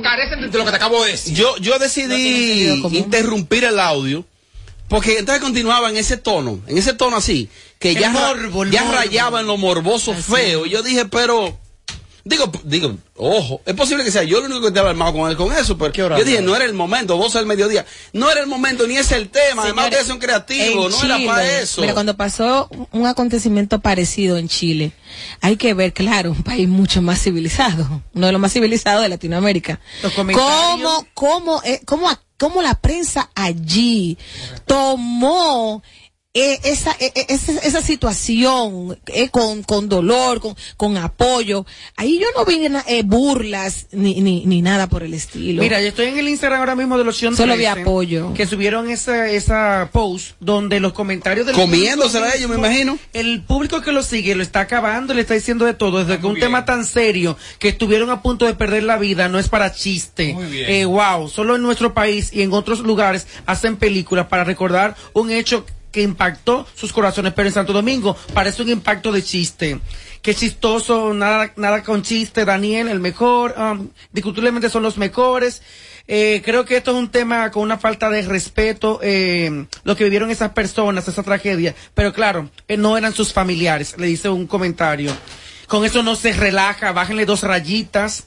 carecen de lo que te acabo de decir. Yo, yo decidí interrumpir el audio porque entonces continuaba en ese tono, en ese tono así, que El ya, morbo, ya morbo. rayaba en lo morboso feo. Y yo dije, pero, digo, digo, ojo, es posible que sea yo el único que estaba armado con él con eso, pero ¿Qué hora yo dije, no era el momento, 12 del mediodía, no era el momento, ni es el tema, además Señores, ustedes son creativos, no era para eso. Mira, cuando pasó un acontecimiento parecido en Chile, hay que ver, claro, un país mucho más civilizado, uno de los más civilizados de Latinoamérica. Los. ¿Cómo, cómo, eh, cómo, cómo la prensa allí tomó eh, esa, eh, eh, esa, esa situación eh, con, con dolor, con, con apoyo? Ahí yo no vi na- eh, burlas ni, ni, ni nada por el estilo. Mira, yo estoy en el Instagram ahora mismo de los Sion Solo vi 13, apoyo. Que subieron esa, esa post donde los comentarios del Comiéndosela ellos, me imagino. El público que lo sigue lo está acabando, le está diciendo de todo. Desde que un tema tan serio que estuvieron a punto de perder la vida no es para chiste. Muy bien. Eh, wow, solo en nuestro país y en otros lugares hacen películas para recordar un hecho que impactó sus corazones, pero en Santo Domingo parece un impacto de chiste. Qué chistoso, nada, nada con chiste, Daniel, el mejor, um, discutiblemente son los mejores. Eh, creo que esto es un tema con una falta de respeto, eh, lo que vivieron esas personas, esa tragedia, pero claro, eh, no eran sus familiares, le dice un comentario. Con eso no se relaja, bájenle dos rayitas.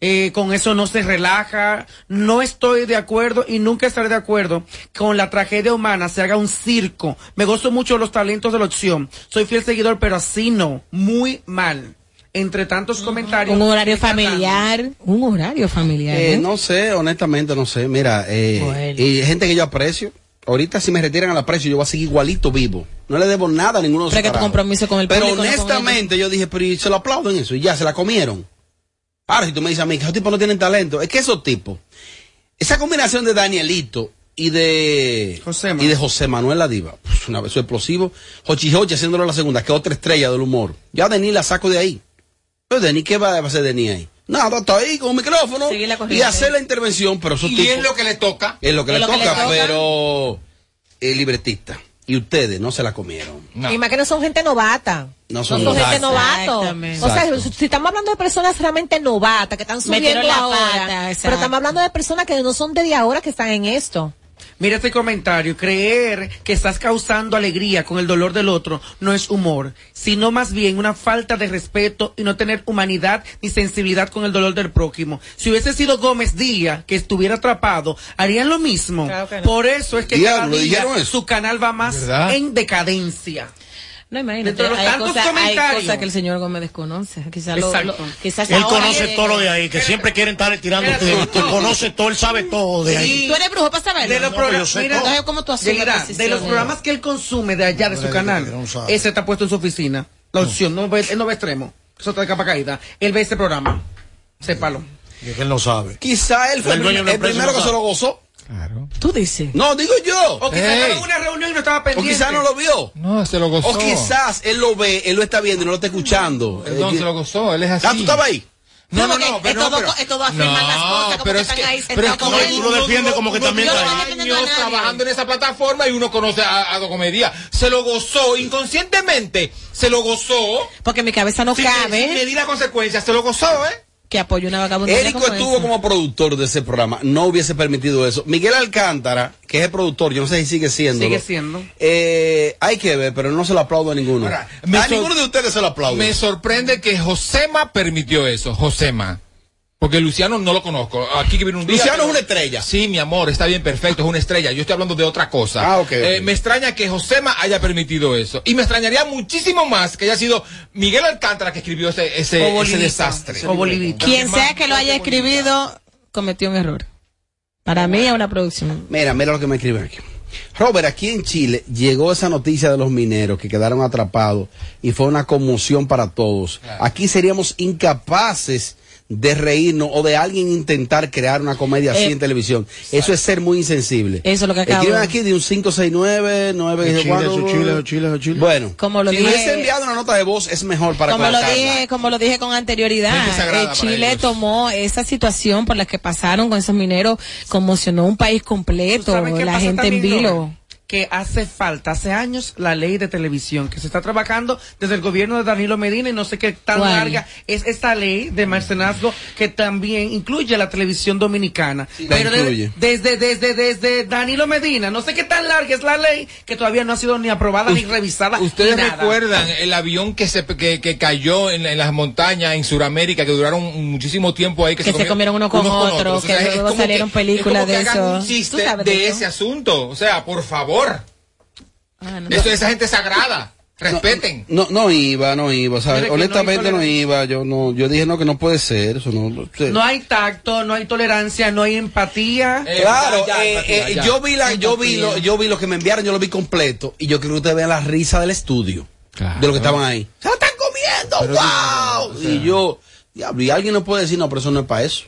Eh, con eso no se relaja. No estoy de acuerdo y nunca estaré de acuerdo con la tragedia humana se haga un circo. Me gozo mucho los talentos de la opción. Soy fiel seguidor, pero así no. Muy mal. Entre tantos comentarios. un horario familiar, un horario familiar. Eh, ¿eh? no sé, honestamente no sé. Mira, eh, Bueno. y gente que yo aprecio. Ahorita si me retiran al aprecio yo voy a seguir igualito vivo. No le debo nada a ninguno de Pero esos es que tu carajos. compromiso con el Pero público, no con honestamente yo dije, pero y se lo aplauden eso y ya, se la comieron. Ahora si tú me dices a mí que esos tipos no tienen talento, es que esos tipos, esa combinación de Danielito y de José y de José Manuel La Diva, pues, una vez su explosivo, Hochi Hochi haciéndolo la segunda, que es otra estrella del humor. Ya a Denis la saco de ahí. Pero Denis, ¿qué va a hacer Denis ahí? Nada, está ahí con un micrófono y hacer la intervención, pero esos Y tipos es lo que le toca. es lo que, Es le, lo que toca, le toca. pero el libretista y ustedes no se la comieron. No. Y más que no son gente novata. No son gente novato. Exactamente. O sea, si estamos hablando de personas realmente novatas que están subiendo la ahora, pata, pero estamos hablando de personas que no son de ahora que están en esto. Mira este comentario. Creer que estás causando alegría con el dolor del otro no es humor, sino más bien una falta de respeto y no tener humanidad ni sensibilidad con el dolor del prójimo. Si hubiese sido Gómez Díaz que estuviera atrapado, harían lo mismo. Claro que no. Por eso es que Diablo, cada día su canal va más ¿Verdad? en decadencia. No, imagínate, Dentro de los hay tantos cosas, hay comentarios. cosas que el señor Gómez desconoce. Quizás lo, Exacto. lo- quizás Él conoce todo lo de ahí, que siempre quieren estar. Él conoce todo, él sabe todo de ahí. ¿Tú eres brujo para saberlo? De los No, programas, mira. Entonces, ¿cómo tú Yeguirá, de los programas que él consume de allá de su canal, no sabe. ese está puesto en su oficina. La opción, no ve, él no ve extremo. Eso está de capa caída. Él ve ese programa. Sépalo. Y es que él no sabe. Quizá él fue El primero no que se lo gozó. Claro. Tú dices. No, digo yo. O quizás estaba en una reunión y no estaba O pendiente. quizás no lo vio. No, se lo gozó. O quizás él lo ve, él lo está viendo y no lo está escuchando. Perdón, Eh, se lo gozó. Él es así. Ah, tú estabas ahí. No, no, no, pero es no, es todo afirman las cosas, como pero que es están que, ahí pero es que no, lo defiendes como que uno también está no años trabajando en esa plataforma y uno conoce a, a Docomedia. Se lo gozó inconscientemente, se lo gozó. Porque mi cabeza no sin, cabe sin medir las consecuencias, se lo gozó, ¿eh? Que una vagabundería Érico como estuvo esa. como productor de ese programa, no hubiese permitido eso. Miguel Alcántara, que es el productor, yo no sé si sigue siendo. Sigue siendo. Eh, hay que ver, pero no se lo aplaudo a ninguno. Ahora, a ninguno de ustedes se lo aplaudo. Me sorprende que Josema permitió eso, Josema. Porque Luciano no lo conozco. Aquí que viene un día. Luciano es una estrella. Sí, mi amor, está bien, perfecto, es una estrella. Yo estoy hablando de otra cosa. Ah, ok, Eh, me extraña que Josema haya permitido eso. Y me extrañaría muchísimo más que haya sido Miguel Alcántara que escribió ese, ese, O ese Bolivita. desastre. O Bolivita. Quien sea que lo haya escribido, cometió un error. Para mí es una producción. Mira, mira lo que me escriben aquí. Robert, aquí en Chile llegó esa noticia de los mineros que quedaron atrapados y fue una conmoción para todos. Aquí seríamos incapaces de reírnos o de alguien intentar crear una comedia así Eh, en televisión. Eso es ser muy insensible. Eso es lo que acabo- Escriben aquí de un 569, 9, Eso Chile, Chile, Chile. Bueno, Como lo si dije- hubiese enviado una nota de voz es mejor para como lo dije, como lo dije con anterioridad, eh, Chile tomó esa situación por la que pasaron con esos mineros, conmocionó un país ¿Tú completo, la gente en vilo. Que hace falta, hace años, la ley de televisión, que se está trabajando desde el gobierno de Danilo Medina y no sé qué tan ¿Cuál? larga es esta ley de mercenazgo que también incluye la televisión dominicana. Pero desde, desde, desde Danilo Medina, no sé qué tan larga es la ley que todavía no ha sido ni aprobada ni revisada. Ustedes ni nada. recuerdan el avión que se que, que cayó en, la- en las montañas en Sudamérica que duraron muchísimo tiempo ahí que, Que se comieron uno con otro, que luego salieron películas como que de hagan eso. un ¿Tú chiste de, de eso? ese asunto, o sea, por favor. Ah, no. Eso, esa gente es sagrada. Respeten. No, no iba, no iba, Honestamente no, iba, yo no, yo dije no que no puede ser, eso no. no sé. No hay tacto, no hay tolerancia, no hay empatía. Eh, Claro, ya, ya, eh, eh, ya. yo vi la, yo vi lo, yo vi lo que me enviaron, yo lo vi completo y yo creo que ustedes vean la risa del estudio Claro. de lo que estaban ahí. Se lo están comiendo, wow. y yo, diablo, y alguien no puede decir no, pero eso no es para eso.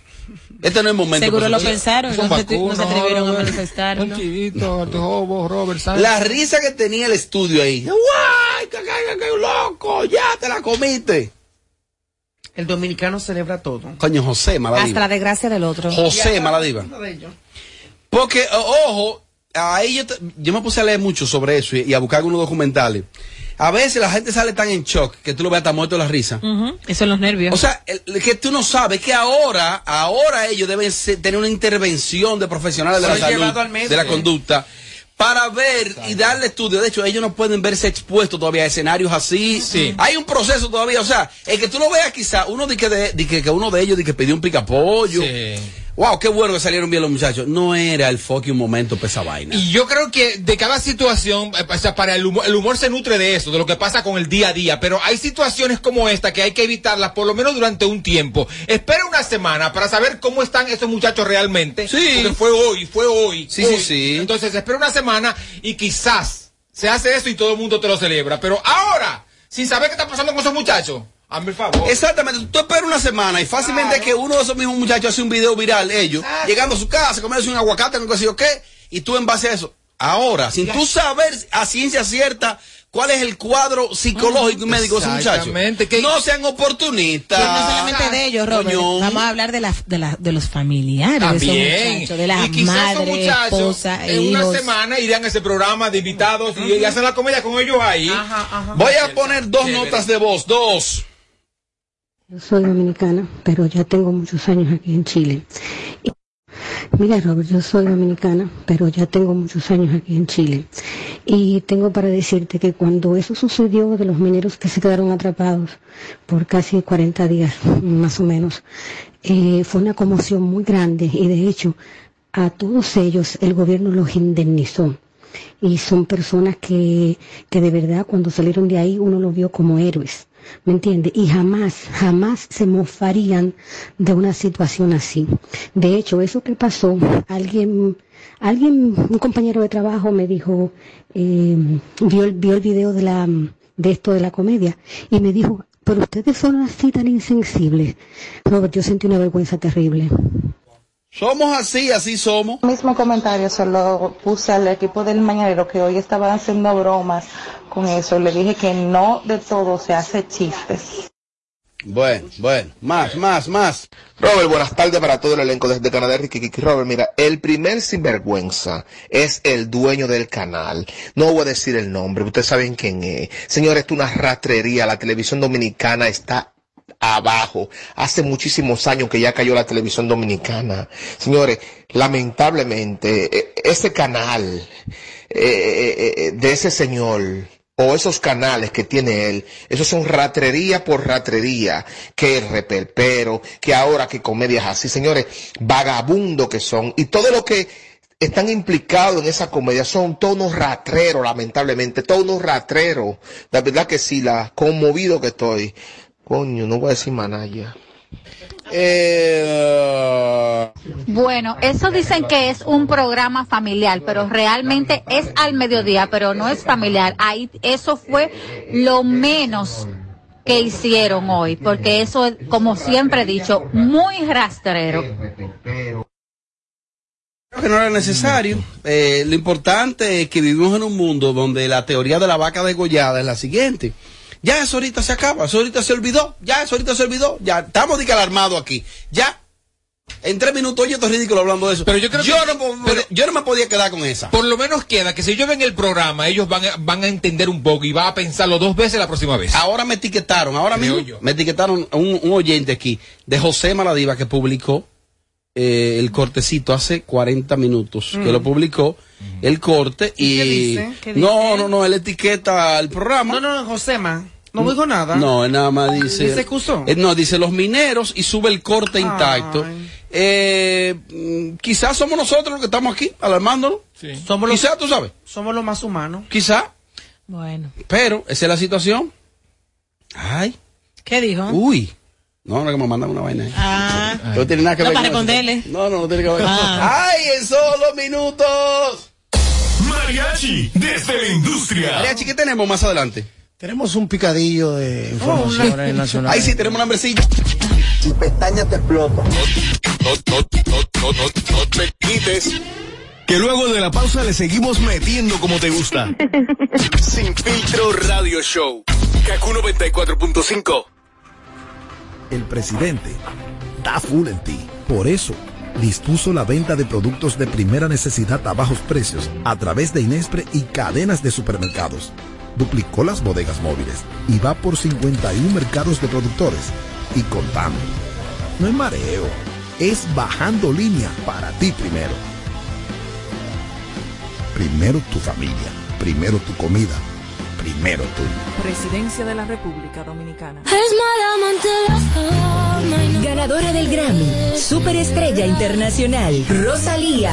Este no es el momento. Seguro lo pensaron, no se, no se atrevieron a manifestar. Un chivito, Jobo, Robert Sánchez. La risa que tenía el estudio ahí, guay, que, que, que, loco, ya te la comiste. El dominicano celebra todo. Coño, José, Hasta la maladiva. desgracia del otro. José, maladiva. Porque, ojo, ahí yo, te- yo me puse a leer mucho sobre eso y, y a buscar algunos documentales. A veces la gente sale tan en shock que tú lo ves hasta muerto de la risa. Eso es los nervios. O sea, el- el que tú no sabes que ahora, ahora ellos deben ser- tener una intervención de profesionales de la salud, de la conducta, para ver y darle estudio. De hecho, ellos no pueden verse expuestos todavía a escenarios así. Sí. Hay un proceso todavía. O sea, el que tú lo veas quizá, uno de que, de, de que, que uno de ellos de que pidió un picapollo. Sí. Wow, qué bueno que salieron bien los muchachos. No era el fucking momento para esa vaina. Y yo creo que de cada situación, eh, o sea, para el humor, el humor se nutre de eso, de lo que pasa con el día a día, pero hay situaciones como esta que hay que evitarlas por lo menos durante un tiempo. Espera una semana para saber cómo están esos muchachos realmente. Sí. Porque fue hoy, fue hoy. Sí, hoy. sí, sí. Entonces espera una semana y quizás se hace eso y todo el mundo te lo celebra. Pero ahora, sin saber qué está pasando con esos muchachos, hazme el favor. Exactamente, tú esperas una semana y fácilmente que uno de esos mismos muchachos hace un video viral, ellos, llegando a su casa, comerse un aguacate, no sé yo qué, y tú en base a eso. Ahora, sin tú saber a ciencia cierta cuál es el cuadro psicológico y médico de esos muchachos, Exactamente, que- no sean oportunistas. No solamente de ellos, Robert. Coño. Vamos a hablar de, la, de, la, de los familiares de También. esos muchachos, de las y quizás esos madres, muchachos esposas, en una semana irán a ese programa de invitados y, y hacen la comedia con ellos ahí. Voy a poner dos Chévere. notas de voz, dos. Yo soy dominicana, pero ya tengo muchos años aquí en Chile. Y- mira, Robert, yo soy dominicana, pero ya tengo muchos años aquí en Chile. Y tengo para decirte que cuando eso sucedió de los mineros que se quedaron atrapados por casi 40 días, más o menos, eh, fue una conmoción muy grande y de hecho a todos ellos el gobierno los indemnizó. Y son personas que, que de verdad cuando salieron de ahí uno los vio como héroes. ¿Me entiende? Y jamás, jamás se mofarían de una situación así. De hecho, eso que pasó, alguien, alguien, un compañero de trabajo me dijo, eh, vio, el, vio el video de la, de esto de la comedia y me dijo, pero ustedes son así tan insensibles. Robert, yo sentí una vergüenza terrible. Somos así, así somos. mismo comentario se lo puse al equipo del mañanero que hoy estaban haciendo bromas con eso. Le dije que no de todo se hace chistes. Bueno, bueno, más, más, más. Robert, buenas tardes para todo el elenco desde Canadá, Ricky Kiki. Robert, mira, el primer sinvergüenza es el dueño del canal. No voy a decir el nombre, ustedes saben quién es. Señores, esto es una rastrería. La televisión dominicana está abajo. Hace muchísimos años que ya cayó la televisión dominicana. Señores, lamentablemente, eh, ese canal eh, eh, de ese señor o esos canales que tiene él, esos son ratrería por ratrería, que el reperpero, que ahora que comedias así, señores, vagabundo que son, y todo lo que están implicados en esa comedia son todos unos ratreros, lamentablemente, todos unos ratreros. La verdad que sí, la conmovido que estoy. Coño, no voy a decir más nada ya. Eh, Bueno, eso dicen que es un programa familiar, pero realmente es al mediodía, pero no es familiar. Ahí eso fue lo menos que hicieron hoy, porque eso es, como siempre he dicho, muy rastrero. Creo que no era necesario. Eh, lo importante es que vivimos en un mundo donde la teoría de la vaca degollada es la siguiente. Ya eso ahorita se acaba, eso ahorita se olvidó, ya eso ahorita se olvidó, ya estamos de que alarmados aquí, ya. En tres minutos, oye, esto es ridículo hablando de eso. Pero yo creo que- no, po- pero- yo no me podía quedar con esa. Por lo menos queda que si ellos ven el programa, ellos van a, van a entender un poco y van a pensarlo dos veces la próxima vez. Ahora me etiquetaron, ahora Creo mismo yo. me etiquetaron un, un oyente aquí de José Maladiva que publicó eh, el cortecito hace 40 minutos, que lo publicó el corte y, qué dice? ¿Qué no, dice? no, no, él etiqueta el programa. No, no, no, Josema. No dijo nada. No, él nada más dice. ¿Y se excusó? Eh, no, dice los mineros y sube el corte intacto. Eh, mm, quizás somos nosotros los que estamos aquí alarmándonos. Somos los, Quizás, tú sabes. somos los más humanos. Quizás. Bueno. Pero esa es la situación. Ay. ¿Qué dijo? Uy. No, no, que me mandan una vaina. Ah. No tiene nada que No, ver para con eso. responderle. No, no, no tiene que ver. Ah. ¡Ay, en solo minutos! Mariachi desde la industria. Mariachi, ¿qué tenemos más adelante? Tenemos un picadillo de informaciones nacionales. Ahí sí tenemos un hambrecilla. Y pestaña te explota. No, no, no, no, no, no te quites. Que luego de la pausa le seguimos metiendo como te gusta. Sin filtro radio show. Kaku 94.5. El presidente está full en ti. Por eso, dispuso la venta de productos de primera necesidad a bajos precios a través de Inespre y cadenas de supermercados. Duplicó las bodegas móviles y va por 51 mercados de productores y contando. No es mareo, es bajando línea para ti primero. Primero tu familia, primero tu comida, primero tú. Presidencia de la República Dominicana. Ganadora del Grammy, Superestrella Internacional, Rosalía.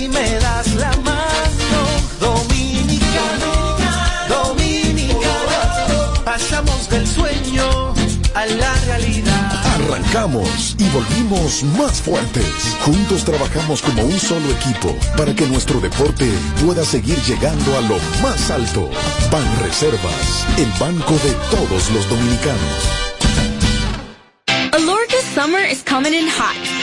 si me das la mano. Dominicano, dominicano, pasamos del sueño a la realidad. Arrancamos y volvimos más fuertes. Juntos trabajamos como un solo equipo para que nuestro deporte pueda seguir llegando a lo más alto. Ban Reservas, el banco de todos los dominicanos. Alorca's summer is coming in hot,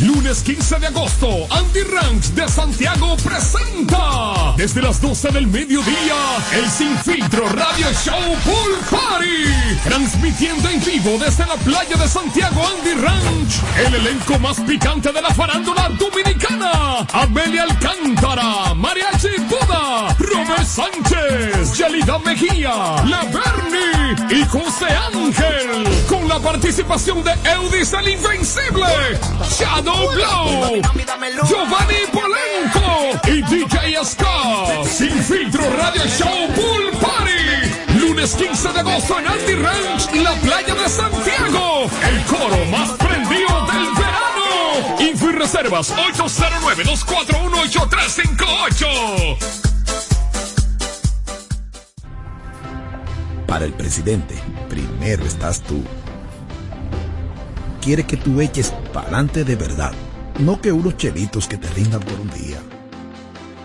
Lunes 15 de agosto, Andy Ranch de Santiago presenta desde las 12 del mediodía el Sin Filtro Radio Show Pool Party. Transmitiendo en vivo desde la playa de Santiago Andy Ranch. El elenco más picante de la farándula dominicana. Amelia Alcántara, Mariachi Buda, Robert Sánchez, Yelida Mejía, La Bernie y José Ángel. Con la participación de Eudis el Invencible. Shadow Blow, Giovanni Polenco y DJ Scott. Sin filtro Radio Show Pool Party. Lunes 15 de agosto en Andy Ranch, la playa de Santiago. El coro más prendido del verano. Info y reservas 809-241-8358. Para el presidente, primero estás tú. Quiere que tú eches pa'lante de verdad, no que unos chelitos que te rindan por un día.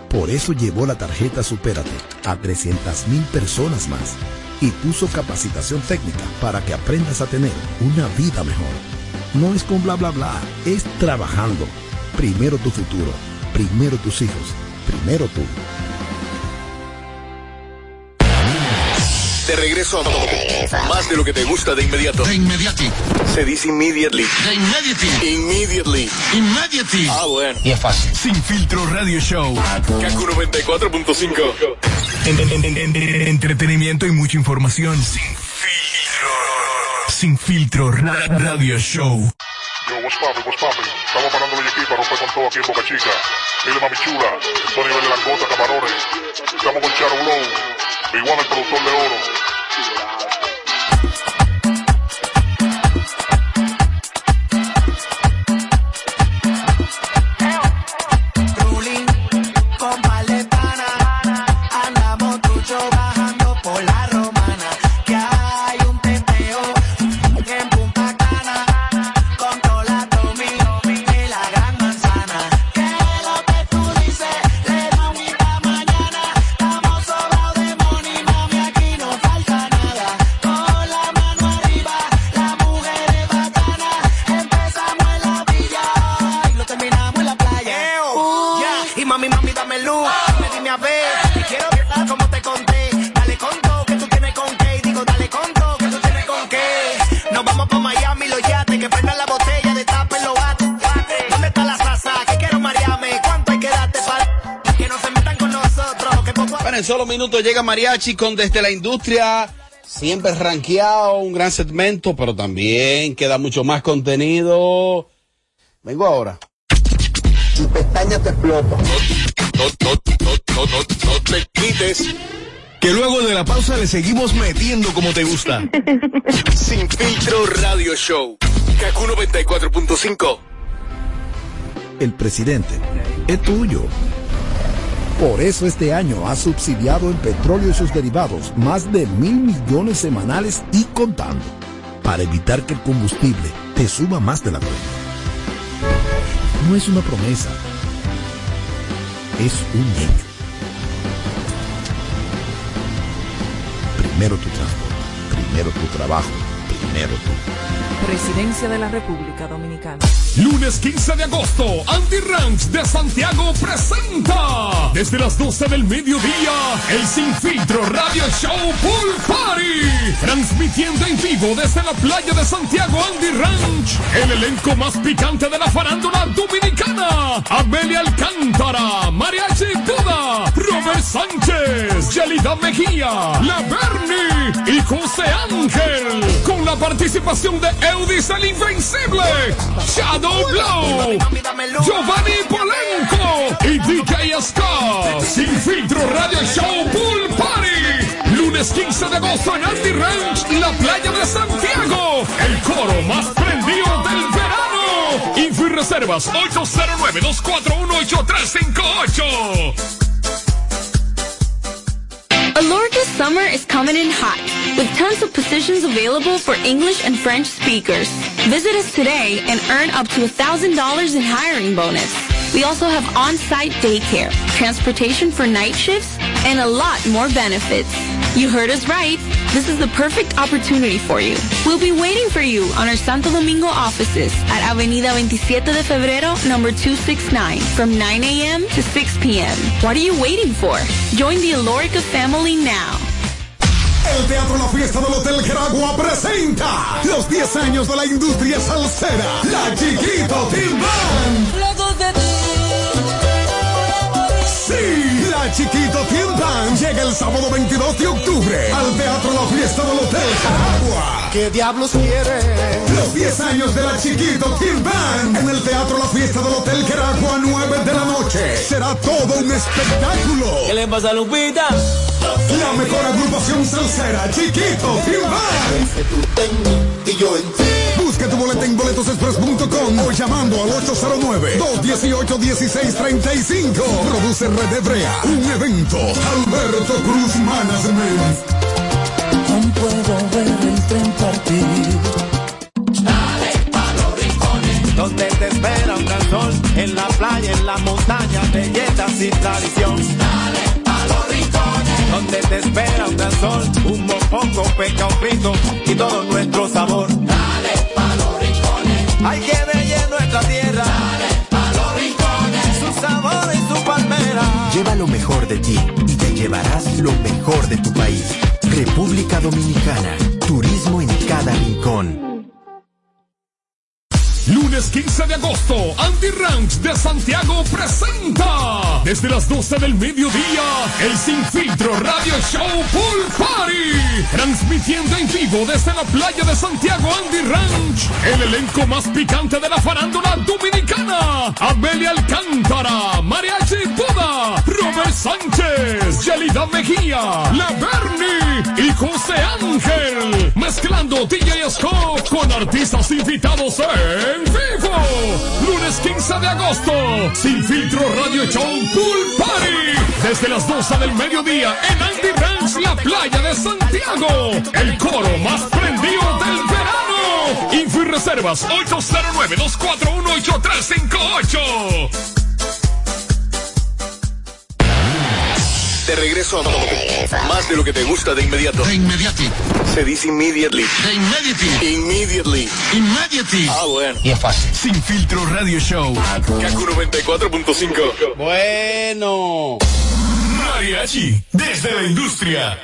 Por eso llevó la tarjeta Supérate a 300 mil personas más y puso capacitación técnica para que aprendas a tener una vida mejor. No es con bla bla bla, es trabajando. Primero tu futuro, primero tus hijos, primero tú. De regreso a más de lo que te gusta de inmediato. De inmediati. Se dice immediately. De inmediati. Immediately. Immediately. Ah, bueno. Y es fácil. Sin filtro radio show. Kaku 94.5. En- en- en- en- en- entretenimiento y mucha información. Sin filtro. Sin filtro ra- radio show. what's poppin', what's poppin'. Estamos parando la equipa, romper con todo aquí en Boca Chica. Mire, mami chula, nivel de langota, camarones. Estamos con Charo Blow, One, el productor de oro. Minutos llega Mariachi con Desde la Industria. Siempre rankeado, un gran segmento, pero también queda mucho más contenido. Vengo ahora. Tu pestaña te explota. No, no, no, no, no, no te quites. Que luego de la pausa le seguimos metiendo como te gusta. Sin filtro radio show. Kaku 94.5. El presidente es tuyo. Por eso este año ha subsidiado en petróleo y sus derivados más de mil millones semanales y contando, para evitar que el combustible te suba más de la cuenta. No es una promesa, es un hecho. Primero tu transporte, primero tu trabajo, primero tú. Presidencia de la República Dominicana. Lunes 15 de agosto, Andy Ranch de Santiago presenta desde las 12 del mediodía el Sin Filtro Radio Show Pool Party. Transmitiendo en vivo desde la playa de Santiago Andy Ranch. El elenco más picante de la farándula dominicana. Amelia Alcántara, Mariachi Buda, Robert Sánchez, Yelida Mejía, La Bernie y José Ángel. Con la participación de Eudis el Invencible, Shadow Blow, Giovanni Polenco y DJ Scott. Sin filtro Radio Show Pool Party. Lunes 15 de agosto en Andy Ranch, la playa de Santiago. El coro más prendido del reservas 809-241-8358. Alorca summer is coming in hot, with tons of positions available for English and French speakers. Visit us today and earn up to $1,000 in hiring bonus. We also have on-site daycare, transportation for night shifts, and a lot more benefits. You heard us right. This is the perfect opportunity for you. We'll be waiting for you on our Santo Domingo offices at Avenida 27 de Febrero, number 269, from 9 a.m. to 6 p.m. What are you waiting for? Join the Alorica family now. El Teatro La Fiesta del Hotel Queragua presenta los 10 años de la industria salsera. La Chiquito Team llega el sábado 22 de octubre al Teatro La Fiesta del Hotel Queragua. ¿Qué diablos quiere? Los 10 años de la Chiquito Team Band en el Teatro La Fiesta del Hotel Queragua, 9 de la noche. Será todo un espectáculo. ¿Qué le pasa a Lupita? La mejor agrupación salsera, Chiquito Team Band. Y yo en Busca tu boleta en boletosexpress.com o llamando al 809-218-1635. Produce Red Hebrea, un evento. Alberto Cruz Management. Aún puedo ver el tren partir. Dale pa' los rincones. Donde te espera un gran sol, en la playa, en la montaña, belletas y tradición. Dale pa' los rincones. Donde te espera un gran sol, un mopongo, peca, un frito y todo nuestro sabor. Dale pa' los rincones. Hay que en nuestra tierra. Dale pa' los rincones. Su sabor y su palmera. Lleva lo mejor de ti y te llevarás lo mejor de tu país. República Dominicana. Turismo en cada rincón. Lunes 15 de agosto, Andy Ranch de Santiago presenta Desde las 12 del mediodía, el Sin Filtro Radio Show Pool Party. Transmitiendo en vivo desde la playa de Santiago Andy Ranch. El elenco más picante de la farándula dominicana. Amelia Alcántara, Mariachi Buda, Robert Sánchez, Yelida Mejía, La y José Ángel. Mezclando DJ Scott con artistas invitados en vivo. Lunes 15 de agosto, Sin Filtro Radio Show Pool Party. Desde las 12 del mediodía en Andy Ranch, la playa de Santiago. El coro más prendido del verano. Info y reservas 809-241-8358. De regreso a más de lo que te gusta de inmediato. De inmediati. Se dice immediately. De immediately. Immediately. Immediately. Ah, bueno. Y es fácil. Sin filtro radio show. Kaku 94.5. Bueno. Mariachi, desde la industria.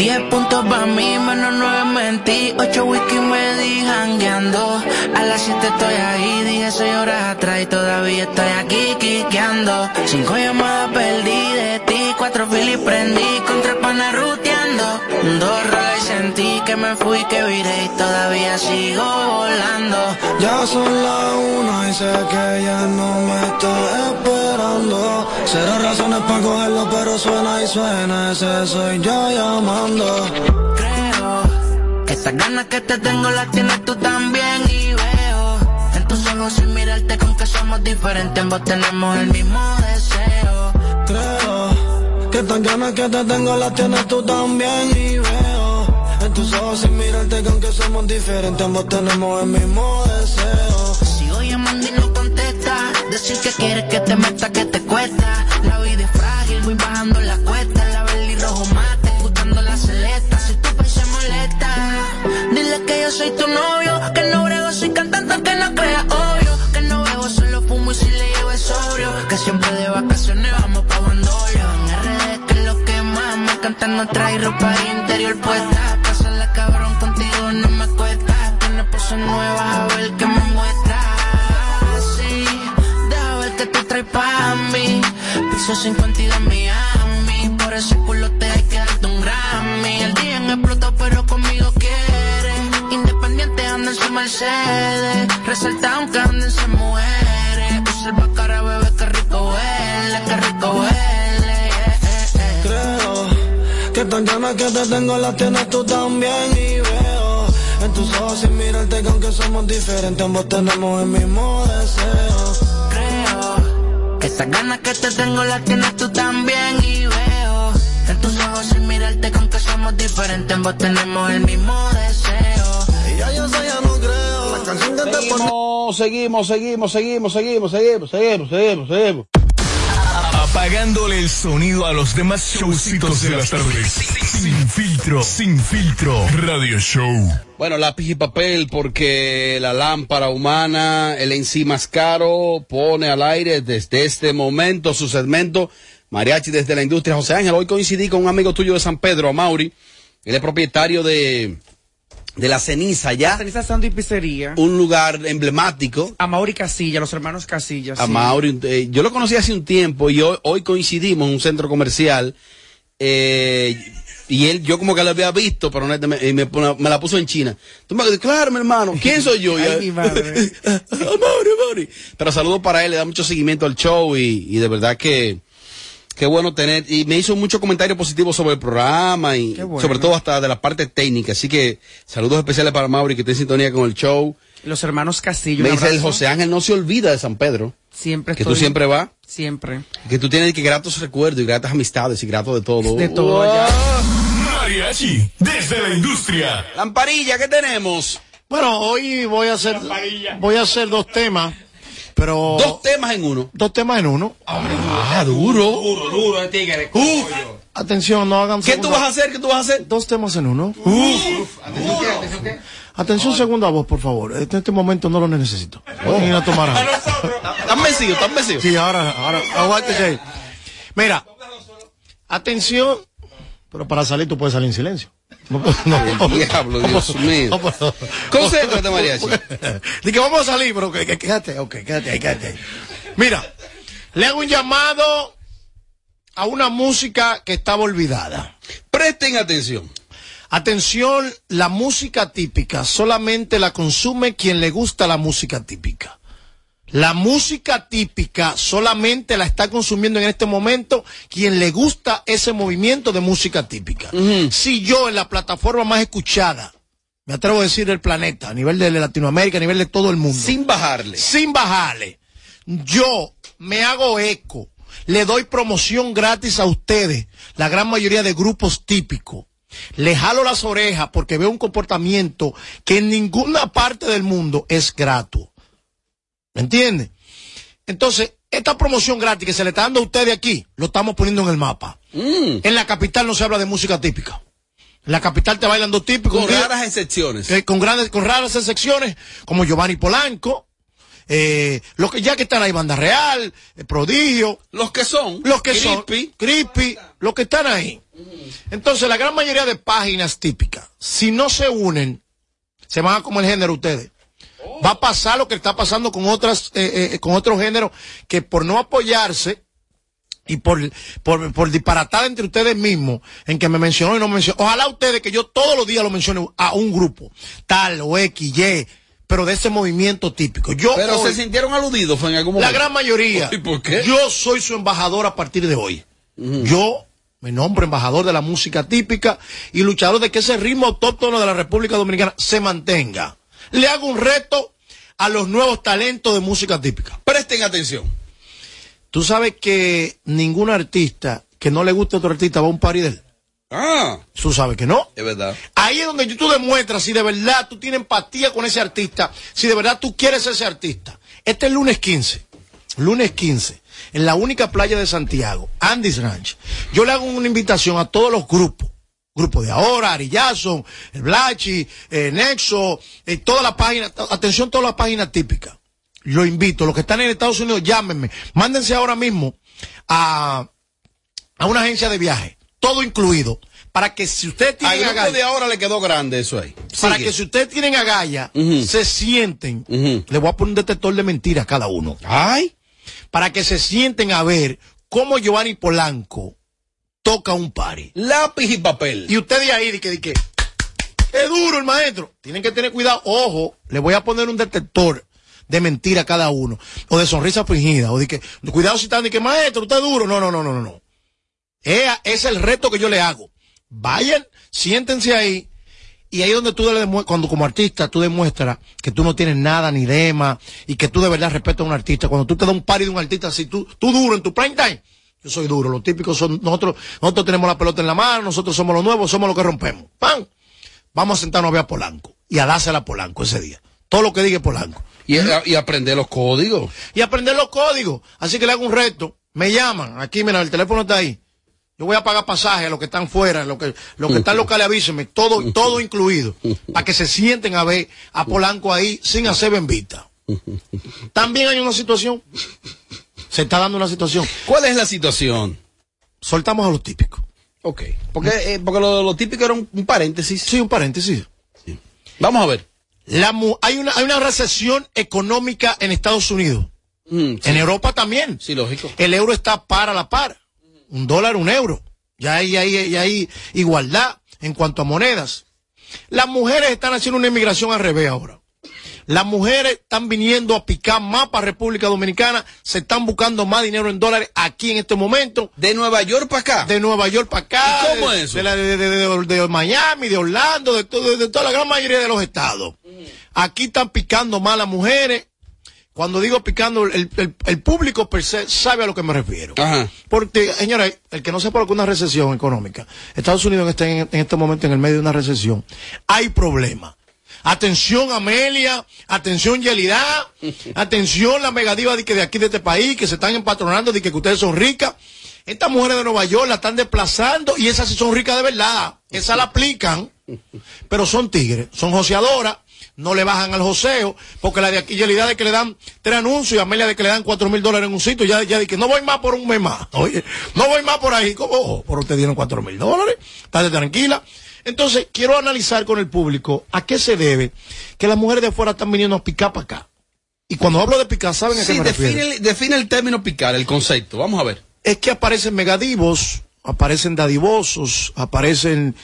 10 puntos para mí, menos 9 mentí. 8 whisky me di jangueando. A las 7 estoy ahí, dije 6 horas atrás y todavía estoy aquí quiqueando. 5 llamadas perdí de ti, 4 filis prendí, contra pana ruteando. Dos rolas y sentí que me fui, que viré y todavía sigo volando. Ya son las una y sé que ella no me está esperando. Será razones para cogerlo, pero suena y suena. Ese soy yo llamando. Que estas ganas que te tengo las tienes tú también y veo en tus ojos sin mirarte con que somos diferentes, ambos tenemos el mismo deseo. Creo que tan ganas que te tengo las tienes tú también y veo en tus ojos sin mirarte que aunque somos diferentes ambos tenemos el mismo deseo. Sigo llamando y no contesta, decir que quieres que te meta que te cuesta. La vida es frágil, voy bajando la cuesta, que soy tu novio, que no brego, soy cantante que no crea obvio, que no bebo, solo fumo y si le llevo es sobrio, que siempre de vacaciones vamos pa' Bandolio. En RD que lo que más me encanta no trae ropa interior puesta, pásala cabrón contigo no me cuesta, tienes poses nuevas a ver qué me muestra. Sí, deja ver que tú traes pa' mí, piso 50 y en su Mercedes, resalta aunque anden se muere, observa cara bebé que rico huele, que rico huele. eh, eh, eh. Creo que tan ganas que te tengo las tienes tú también y veo en tus ojos sin mirarte que aunque somos diferentes ambos tenemos el mismo deseo. creo que estas ganas que te tengo las tienes tú también y veo en tus ojos sin mirarte con que somos diferentes ambos tenemos el mismo deseo creo la canción que te pone Seguimos, seguimos, seguimos, seguimos, seguimos, seguimos, seguimos, seguimos. Apagándole el sonido a los demás showcitos de las tardes. Sin filtro, sin filtro. Radio Show. Bueno, lápiz y papel porque la lámpara humana, el en sí más caro, pone al aire desde este momento su segmento Mariachi desde la industria. José Ángel, hoy coincidí con un amigo tuyo de San Pedro, Amauri. Él es propietario de, de la ceniza ya. Ceniza Santo y Pizzería. Un lugar emblemático. A Mauri Casilla, los hermanos Casilla. A sí. Mauri, eh, yo lo conocí hace un tiempo y hoy, hoy coincidimos en un centro comercial. eh, y él, yo como que lo había visto, pero no, me, me, me la puso en China. Tú me dices, claro, mi hermano, ¿quién soy yo? Ay, mi madre. Mauri, Mauri. Pero saludo para él, le da mucho seguimiento al show y, y de verdad que qué bueno tener. Y me hizo muchos comentarios positivos sobre el programa y bueno. sobre todo hasta de la parte técnica. Así que saludos especiales para Mauri que está en sintonía con el show. Los hermanos Castillo. Me dice el. José Ángel, no se olvida de San Pedro. Siempre Que tú siempre vas. Siempre. Que tú tienes que gratos recuerdos y gratas amistades y gratos de todo. De todo Wow. ya. Mariachi desde la industria. Lamparilla, ¿qué tenemos? Bueno, hoy voy a hacer voy a hacer dos temas, pero Dos temas en uno. dos temas en uno. Ah, duro. Duro, duro, el tigre. Uf. Atención, no hagan ¿Qué tú vas a hacer? ¿Qué tú vas a hacer? Dos temas en uno. Atención, ¿qué? Atención, ¿qué? Atención, segunda voz, por favor. En este momento no lo necesito. Pueden ir a tomar agua. Están vencidos, están vencidos. Sí, ahora, ahora, aguántese ahí. Mira, atención, pero para salir tú puedes salir en silencio. El diablo, Dios mío. Concéntrate, mariachi. Dije, vamos a salir, pero que, que- quédate, ok, quédate ahí, quédate ahí. Mira, le hago un llamado a una música que estaba olvidada. Presten atención. Atención, la música típica solamente la consume quien le gusta la música típica. La música típica solamente la está consumiendo en este momento quien le gusta ese movimiento de música típica. Si yo en la plataforma más escuchada, me atrevo a decir del planeta, a nivel de Latinoamérica, a nivel de todo el mundo. Sin bajarle. Sin bajarle. Yo me hago eco, le doy promoción gratis a ustedes, la gran mayoría de grupos típicos. Le jalo las orejas porque veo un comportamiento que en ninguna parte del mundo es grato. ¿Me entiende? Entonces, esta promoción gratis que se le está dando a ustedes aquí, lo estamos poniendo en el mapa. En la capital no se habla de música típica. En la capital te bailan dos típicos. Con raras excepciones. eh, con grandes, con raras excepciones, como Giovanni Polanco, eh, los que ya que están ahí, Banda Real, eh, Prodigio. Los que son. Los que Creepy. son. Creepy. Los que están ahí. Entonces, la gran mayoría de páginas típicas, si no se unen, se van a comer género ustedes. Va a pasar lo que está pasando con otras, eh, eh, con otros géneros que por no apoyarse y por, por, por disparatar entre ustedes mismos en que me mencionó y no me mencionó. Ojalá ustedes que yo todos los días lo mencione a un grupo, tal o X, Y, pero de ese movimiento típico. Yo Pero hoy- se sintieron aludidos fue en algún momento. la gran mayoría. ¿Y por qué? Yo soy su embajador a partir de hoy. Yo me nombro embajador de la música típica y luchador de que ese ritmo autóctono de la República Dominicana se mantenga. Le hago un reto a los nuevos talentos de música típica. Presten atención. Tú sabes que ningún artista que no le guste a otro artista va a un party de él. Ah, Tú sabes que no. es verdad. Ahí es donde tú demuestras si de verdad tú tienes empatía con ese artista, si de verdad tú quieres ese artista. Este es lunes 15, lunes 15, en la única playa de Santiago, Andy's Ranch. Yo le hago una invitación a todos los grupos. Grupo de ahora, Ari Jackson, el Blachi, eh, Nexo, eh, toda la página, atención, todas las páginas típicas. Lo invito, los que están en Estados Unidos, llámenme, mándense ahora mismo a, a una agencia de viaje, todo incluido, para que si ustedes Al tienen grupo de ahora le quedó grande eso ahí. para que si ustedes tienen agallas, Ujú. se sienten, le voy a poner un detector de mentiras a cada uno, Ay. para que se sienten a ver cómo Giovanni Polanco toca un party. Lápiz y papel. Y usted de ahí, de que, de que, es duro el maestro. Tienen que tener cuidado. Ojo, le voy a poner un detector de mentira a cada uno. O de sonrisa fingida. O de que, cuidado si están de que, maestro, usted es duro. No, no, no, no, no. Ese es el reto que yo le hago. Vayan, siéntense ahí. Y ahí es donde tú le cuando como artista tú demuestras que tú no tienes nada ni lema y que tú de verdad respetas a un artista. Cuando tú te das un party de un artista así, tú, tú duro en tu prime time. Yo soy duro. Los típicos son, nosotros, nosotros tenemos la pelota en la mano, nosotros somos los nuevos, somos los que rompemos. ¡Pam! Vamos a sentarnos a ver a Polanco y a dársela a Polanco ese día. Todo lo que diga Polanco. Y, y aprender los códigos. Y aprender los códigos. Así que le hago un reto. Me llaman. Aquí, mira, el teléfono está ahí. Yo voy a pagar pasaje a los que están fuera, los que, los que están locales, avísenme. Todo, todo incluido. Para que se sienten a ver a Polanco ahí sin hacer bembita. También hay una situación. Se está dando una situación. ¿Cuál es la situación? Soltamos a los típicos. Ok. Porque, eh, porque lo, lo típico era un, un paréntesis. Sí, un paréntesis. Vamos a ver. La hay, una, hay una recesión económica en Estados Unidos. Mm, sí. En Europa también. Sí, lógico. El euro está para la par. Un dólar, un euro. Ya hay, ya hay, ya hay igualdad en cuanto a monedas. Las mujeres están haciendo una inmigración al revés ahora. Las mujeres están viniendo a picar más para República Dominicana, se están buscando más dinero en dólares aquí en este momento. De Nueva York para acá. De Nueva York para acá. ¿Y cómo de, es eso? De, la- de- de- de- de Miami, de Orlando, de, todo- de toda la gran mayoría de los estados. Aquí están picando más las mujeres. Cuando digo picando, el, el- el público per se sabe a lo que me refiero. Ajá. Porque, señores, el que no sepa lo que es una recesión económica, Estados Unidos está en, en este momento en el medio de una recesión. Hay problemas. Atención Amelia, atención Yelida, atención la megadiva de que de aquí de este país, que se están empatronando de que ustedes son ricas. Estas mujeres de Nueva York la están desplazando y esas sí son ricas de verdad. Esas la aplican, pero son tigres, son joseadoras, no le bajan al joseo, porque la de aquí Yelida de que le dan tres anuncios y Amelia de que le dan cuatro mil dólares en un sitio, ya, ya de que no voy más por un mes más. Oye, no voy más por ahí. ¿Cómo? Oh, por usted dieron cuatro mil dólares, estate tranquila. Entonces, quiero analizar con el público a qué se debe que las mujeres de fuera están viniendo a picar para acá. Y cuando hablo de picar, ¿saben a qué Sí, me refiero? define, el- define el término picar, el concepto. Vamos a ver. es que aparecen megadivos, aparecen dadivosos, aparecen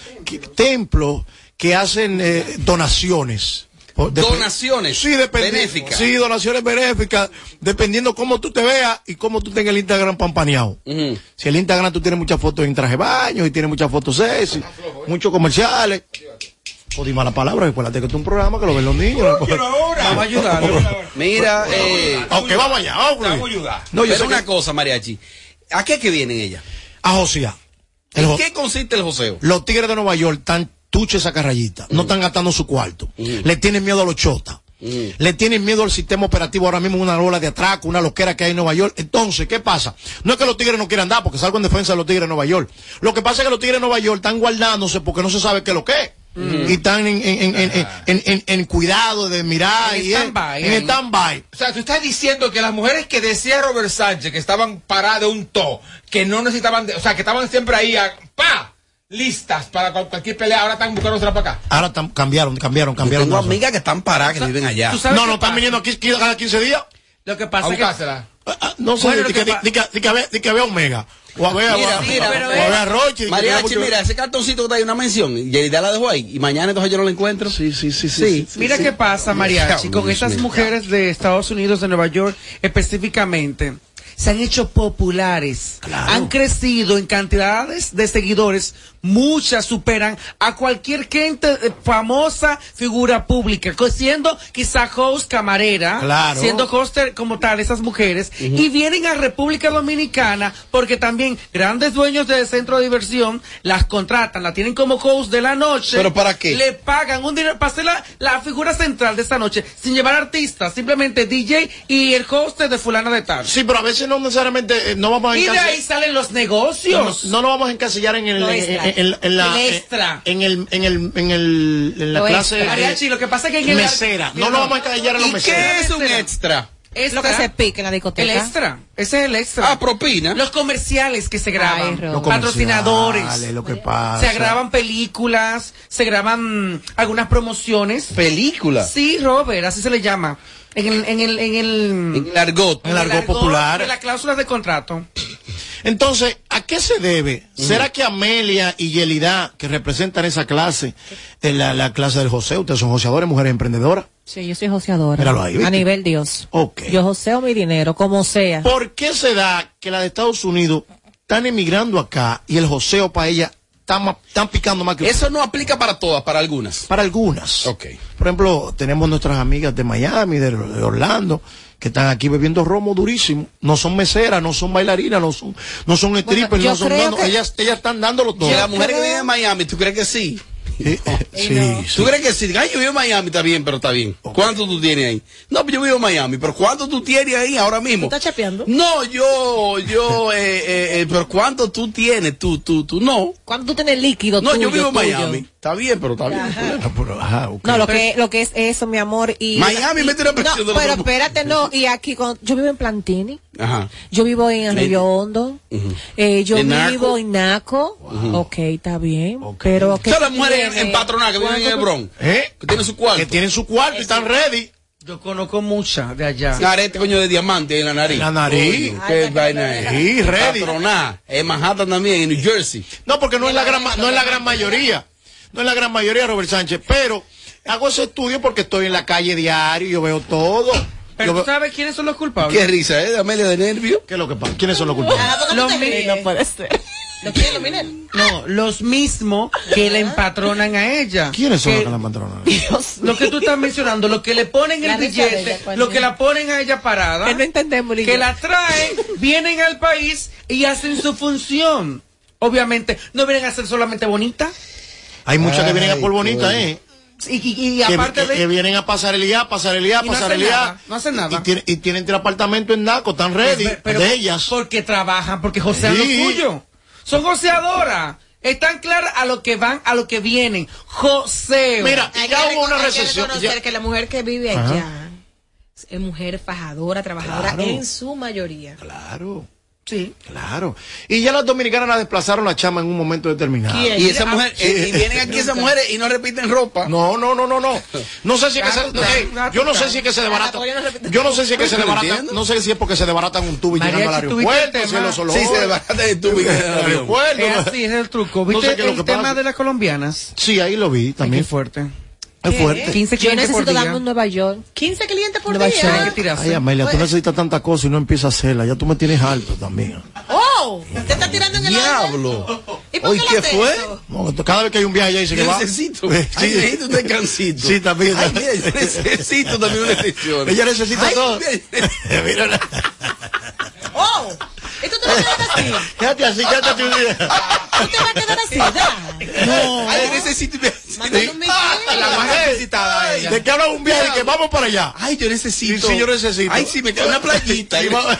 templos que hacen eh, donaciones. Donaciones sí, benéficas. Sí, donaciones benéficas, dependiendo cómo tú te veas y cómo tú tengas el Instagram pampaneado. Si el Instagram tú tienes muchas fotos en traje de baño y tienes muchas fotos sexy, muchos comerciales. O di mala palabra, recuérdate que es un programa que lo ven los niños. Vamos a ayudarlo. Mira, eh, Ok, vamos allá, vamos, Vamos a ayudar. No, yo Pero sé una que- cosa, Mariachi. ¿A qué que vienen ellas? A Josía. ¿En jo- qué consiste el joseo? Los tigres de Nueva York están tuche esa carrayita. No están gastando su cuarto. Le tienen miedo a los chotas. Le tienen miedo al sistema operativo ahora mismo, una ola de atraco, una loquera que hay en Nueva York. Entonces, ¿qué pasa? No es que los tigres no quieran dar, porque salgo en defensa de los tigres de Nueva York. Lo que pasa es que los tigres de Nueva York están guardándose porque no se sabe qué es lo que es. Y están en, en, en, en, en- en- en cuidado de mirar En y en, stand-by, en stand-by. O sea, tú estás diciendo que las mujeres que decía Robert Sánchez, que estaban paradas de un to, que no necesitaban, de- o sea, que estaban siempre ahí, a- pa, listas para cual- cualquier pelea, ahora están buscando otra para acá. Ahora tam- cambiaron, cambiaron, cambiaron. Tengo amigas que están paradas, que viven allá. No, no, están viniendo aquí cada 15 días. Lo que pasa es que buscársela. No sé, di que, que que, di que, a ver- di que a ver a Omega. O a ver a, Mira, o a- mira, o a ver a Roche. Mariachi, mira, ese cartoncito que está ahí una mención. Y la dejó ahí. Y mañana entonces yo no la encuentro. Sí, sí, sí, sí. Mira qué pasa, Mariachi, con estas mujeres de Estados Unidos, de Nueva York, específicamente. Se han hecho populares, han crecido en cantidades de seguidores, muchas superan a cualquier gente eh, famosa figura pública, siendo quizá host camarera, Claro. siendo hoster como tal esas mujeres, y vienen a República Dominicana porque también grandes dueños de centro de diversión las contratan, la tienen como host de la noche. ¿Pero para qué? Le pagan un dinero para ser la, la figura central de esta noche, sin llevar artistas, simplemente DJ y el host de fulana de tal. Sí, pero a veces no necesariamente, eh, no vamos a Y de ahí salen los no, negocios. no nos vamos a encasillar en el, en. En- en la, El extra. en el, en el, en el, en la Lo clase extra. eh, Mariachi, lo que pasa es que en el- mesera. No nos vamos a encasillar en los ¿Y meseros. qué es un extra? Extra. Lo que se pique en la discoteca. El extra. Ese es el extra. Ah, propina. Los comerciales que se graban. Ay. Los patrocinadores. lo que pasa. Se graban películas, se graban algunas promociones. Película. Sí, Robert, así se le llama. En el, en el, en el, En el argot. En el argot popular. De las cláusulas de contrato. Entonces, ¿a qué se debe? ¿Será que Amelia y Yelida, que representan esa clase, en la, la clase del José, ustedes son joseadores, mujeres emprendedoras? Sí, yo soy joseadora. Míralo ahí, ¿viste? A nivel Dios. Ok. Yo joseo mi dinero, como sea. ¿Por qué se da que las de Estados Unidos están emigrando acá y el joseo para ellas están, picando más que Eso no aplica para todas, para algunas. para algunas? Ok. Por ejemplo, tenemos nuestras amigas de Miami, de, de Orlando, que están aquí bebiendo romo durísimo. No son meseras, no son bailarinas, no son, no son strippers, no son, no, no, que- ellas, ellas están dándolo todo. Y las mujeres que creo- viven en Miami, ¿tú crees que sí? Sí, sí. ¿Tú crees que sí? Ay, yo vivo en Miami, está bien, pero está bien. ¿Cuánto tú tienes ahí? No, pues yo vivo en Miami, pero ¿cuánto tú tienes ahí ahora mismo? ¿Tú estás chapeando? No, yo, yo, eh, eh, eh, pero ¿cuánto tú tienes? Tú, tú, tú, no. Cuando tú tienes líquido No, yo vivo en tuyo. Miami. Está bien, pero está bien. Ah, pero, ajá. No, lo que, lo que es eso, mi amor. Y, Miami y- mete una presión no, de pero espérate, no. Y aquí, con, yo vivo en Plantini. Ajá. Yo vivo en Arroyo Hondo. eh, yo ¿En Naco? vivo en Naco. Ok, está bien. Pero que mujeres en, en patronato que viven en el Bronx. ¿Eh? Que tienen su cuarto. Que tienen su cuarto y están ready. Yo conozco muchas de allá. Arete coño de diamante en la nariz. En la nariz. Coño, qué vaina es. Sí, ready. Patroná. En Manhattan también, en New Jersey. No, porque no es la gran, no es la gran mayoría. No es la gran mayoría, Robert Sánchez. Pero hago ese estudio porque estoy en la calle diario, yo veo todo. Pero Yo tú sabes quiénes son los culpables. Qué risa, ¿eh? Amelia de nervio. ¿Qué es lo que pasa? ¿Quiénes son los culpables? Los mi- No puede ser. ¿Lo quieren los? No, los mismos que le empatronan a ella. ¿Quiénes son Que- los que la patronan? Lo que tú estás mencionando, lo que le ponen La el billete, ¿cuál lo es? que la ponen a ella parada, Que no entendemos, que la traen, vienen al país y hacen su función. Obviamente, no vienen a ser solamente bonitas. Hay muchas que vienen a por bonita, coño. ¿eh? Y, y- y Que, aparte que- de. que vienen a pasar el día, pasar el día, pasar el día. nada, no hacen nada. Y, tienen, y tienen tres apartamentos en Naco, están ready, Pero- pero de ellas. Porque trabajan, porque josean Sí. lo suyo. Son joseadoras. Están claras a lo que van, a lo que vienen. Joseo. Mira, Hay ya que hubo una reconocer- hay que recesión. reconocer ya- que la mujer que vive Ajá. allá es mujer fajadora, trabajadora Claro. en su mayoría. Claro. Sí. Claro. Y ya las dominicanas la desplazaron la chama en un momento determinado. Y esa mujer, eh, y vienen aquí esas mujeres y no repiten ropa. No, no, no, no, no. No sé si es que se, gato, yo no sé si es que se desbaratan. Yo no sé si es que se entiendo. No sé si es porque se desbaratan un tubo y llegan al Mariachi, ¿tuviste el aeropuerto. Si tema? los olores. Sí, se desbaratan el tubo y llegan al avión. aeropuerto. Es así, es el truco. No ¿Viste sé el tema pasa. de las colombianas? Sí, ahí lo vi también. Qué fuerte. Es fuerte. 15 Yo clientes por necesito día. darme un Nueva York. 15 clientes por Nueva día. York. Hay que tirarse. Ay, Amelia, tú necesitas tanta cosa y no empiezas a hacerla. Ya tú me tienes alto también. ¡Oh! Te está tirando en el aire. Diablo. ¿Y por qué ¿qué fue? No, cada vez que hay un viaje ella dice que va. necesito. Sí. Ay, necesito un descansito. Sí, también. Ay, necesito también una sesión. Ella necesita Ay, todo. mira, ¡Oh! ¿Y tú te vas a quedar así? quédate así, quédate un día. ¿Tú te vas a quedar así? Ya. No. Ay, necesito. Un mensaje. La más necesitada ella. ¿De qué habla un viaje? Que vamos para allá. Ay, yo necesito. Sí, sí, yo necesito. Ay, sí, me queda una playita. Sí, Ay, va-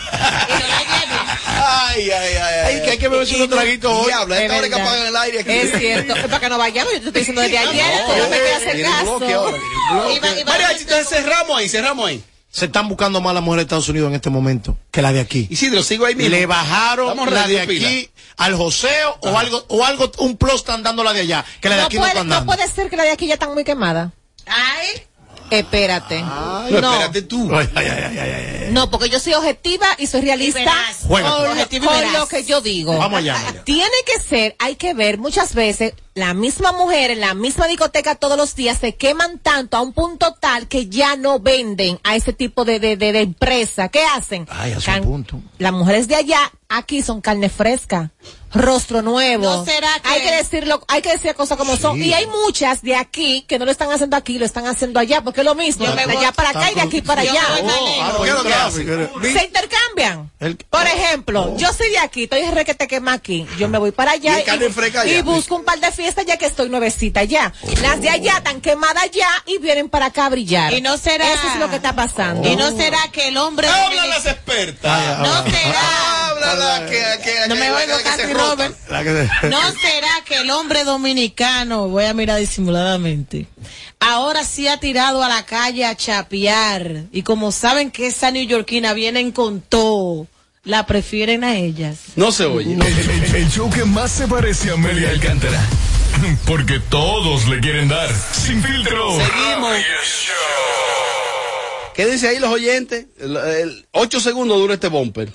ay, ay, ay. Ay, que hay que beberse unos traguitos hoy. Diablo, a esta Es hora que apagan el aire aquí. Es cierto. Es para que no vayamos. Yo te estoy diciendo desde ayer. No, no me quieres hacer tiene bloque caso. Mariachi, entonces cerramos ahí, cerramos ahí. Se están buscando más las mujeres de Estados Unidos en este momento que la de aquí. Isidro, sigo ahí mismo. Le bajaron Estamos la de pila. aquí al joseo o algo, o algo, un plus están dando la de allá, que la de No aquí no puede, están no dando. puede ser que la de aquí ya están muy quemada. Ay. Espérate. No, no, espérate tú. Ay, ay, ay, ay, ay, ay. no, porque yo soy objetiva y soy realista Y con, con lo que yo digo. Vamos allá. Tiene que ser, hay que ver muchas veces, la misma mujer en la misma discoteca todos los días se queman tanto a un punto tal que ya no venden a ese tipo de, de, de, de empresa. ¿Qué hacen? Ay, a su Can- punto. Las mujeres de allá, aquí son carne fresca, rostro nuevo. ¿No será que- Hay que decirlo, hay que decir cosas como son. Y hay muchas de aquí que no lo están haciendo aquí, lo están haciendo allá, porque es lo mismo. Yo de allá para acá y de aquí para allá. Oh, ah, no, ¿Qué es lo que tráfico. Se intercambian. El- Por ejemplo, yo soy de aquí, estoy requete quema aquí. Yo me voy para Y allá allá. y busco un par de fiestas ya que estoy nuevecita allá. Las de allá están quemadas ya y vienen para acá a brillar. Y no será- Eso es lo que está pasando. ¿Y no será que el hombre Habla las expertas. No será. Habla la que, que, No que- me casi. Robert. ¿No será que el hombre dominicano, voy a mirar disimuladamente, ahora sí ha tirado a la calle a chapear? Y como saben que esa neoyorquina vienen con todo, la prefieren a ellas. No se oye. El, el- el show que más se parece a Amelia Alcántara. Porque todos le quieren dar. Sin filtro. Seguimos. Quédense ahí los oyentes. El- el- ocho segundos dura este bumper.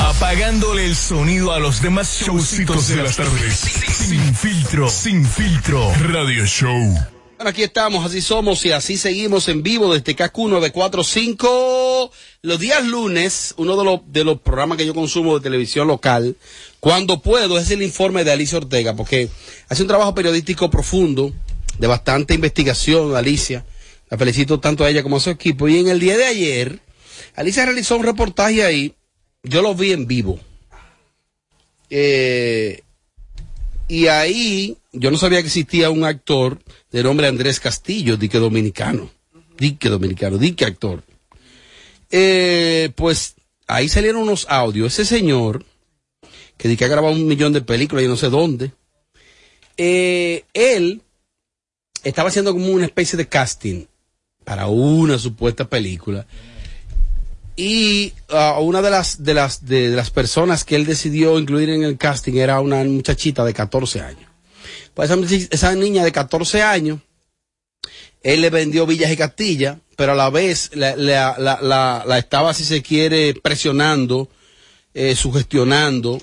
Apagándole el sonido a los demás showcitos de las tardes. Sin filtro. Sin filtro. Radio Show. Bueno, aquí estamos, así somos y así seguimos en vivo desde KQ 945. Los días lunes, uno de los, de los programas que yo consumo de televisión local, cuando puedo, es el informe de Alicia Ortega, porque hace un trabajo periodístico profundo, de bastante investigación, Alicia. La felicito tanto a ella como a su equipo. Y en el día de ayer, Alicia realizó un reportaje ahí, yo lo vi en vivo. Eh, y ahí yo no sabía que existía un actor de nombre Andrés Castillo, dique dominicano. Dique dominicano, dique actor. Eh, pues ahí salieron unos audios. Ese señor, que dice que ha grabado un millón de películas y no sé dónde, eh, él estaba haciendo como una especie de casting para una supuesta película. Y ah, una de las, de, las, de, las personas que él decidió incluir en el casting era una muchachita de 14 años. Pues esa, niña de 14 años, él le vendió Villas y Castilla, pero a la vez la, la- la- la- la estaba, si se quiere, presionando, eh, sugestionando,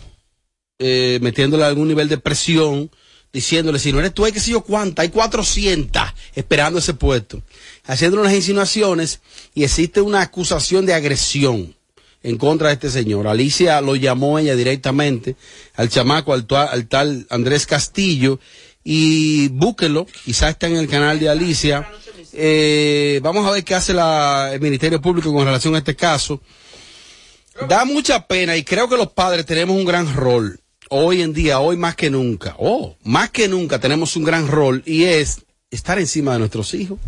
eh, metiéndole algún nivel de presión, diciéndole, si no eres tú, hay que sé yo cuánta, hay 400 esperando ese puesto, haciéndole unas insinuaciones y existe una acusación de agresión en contra de este señor. Alicia lo llamó ella directamente al chamaco, al, tal Andrés Castillo, y búsquenlo, quizás está en el canal de Alicia. Eh, vamos a ver qué hace la- el Ministerio Público con relación a este caso. Da mucha pena y creo que los padres tenemos un gran rol. Hoy en día, hoy más que nunca. Oh, más que nunca tenemos un gran rol y es estar encima de nuestros hijos.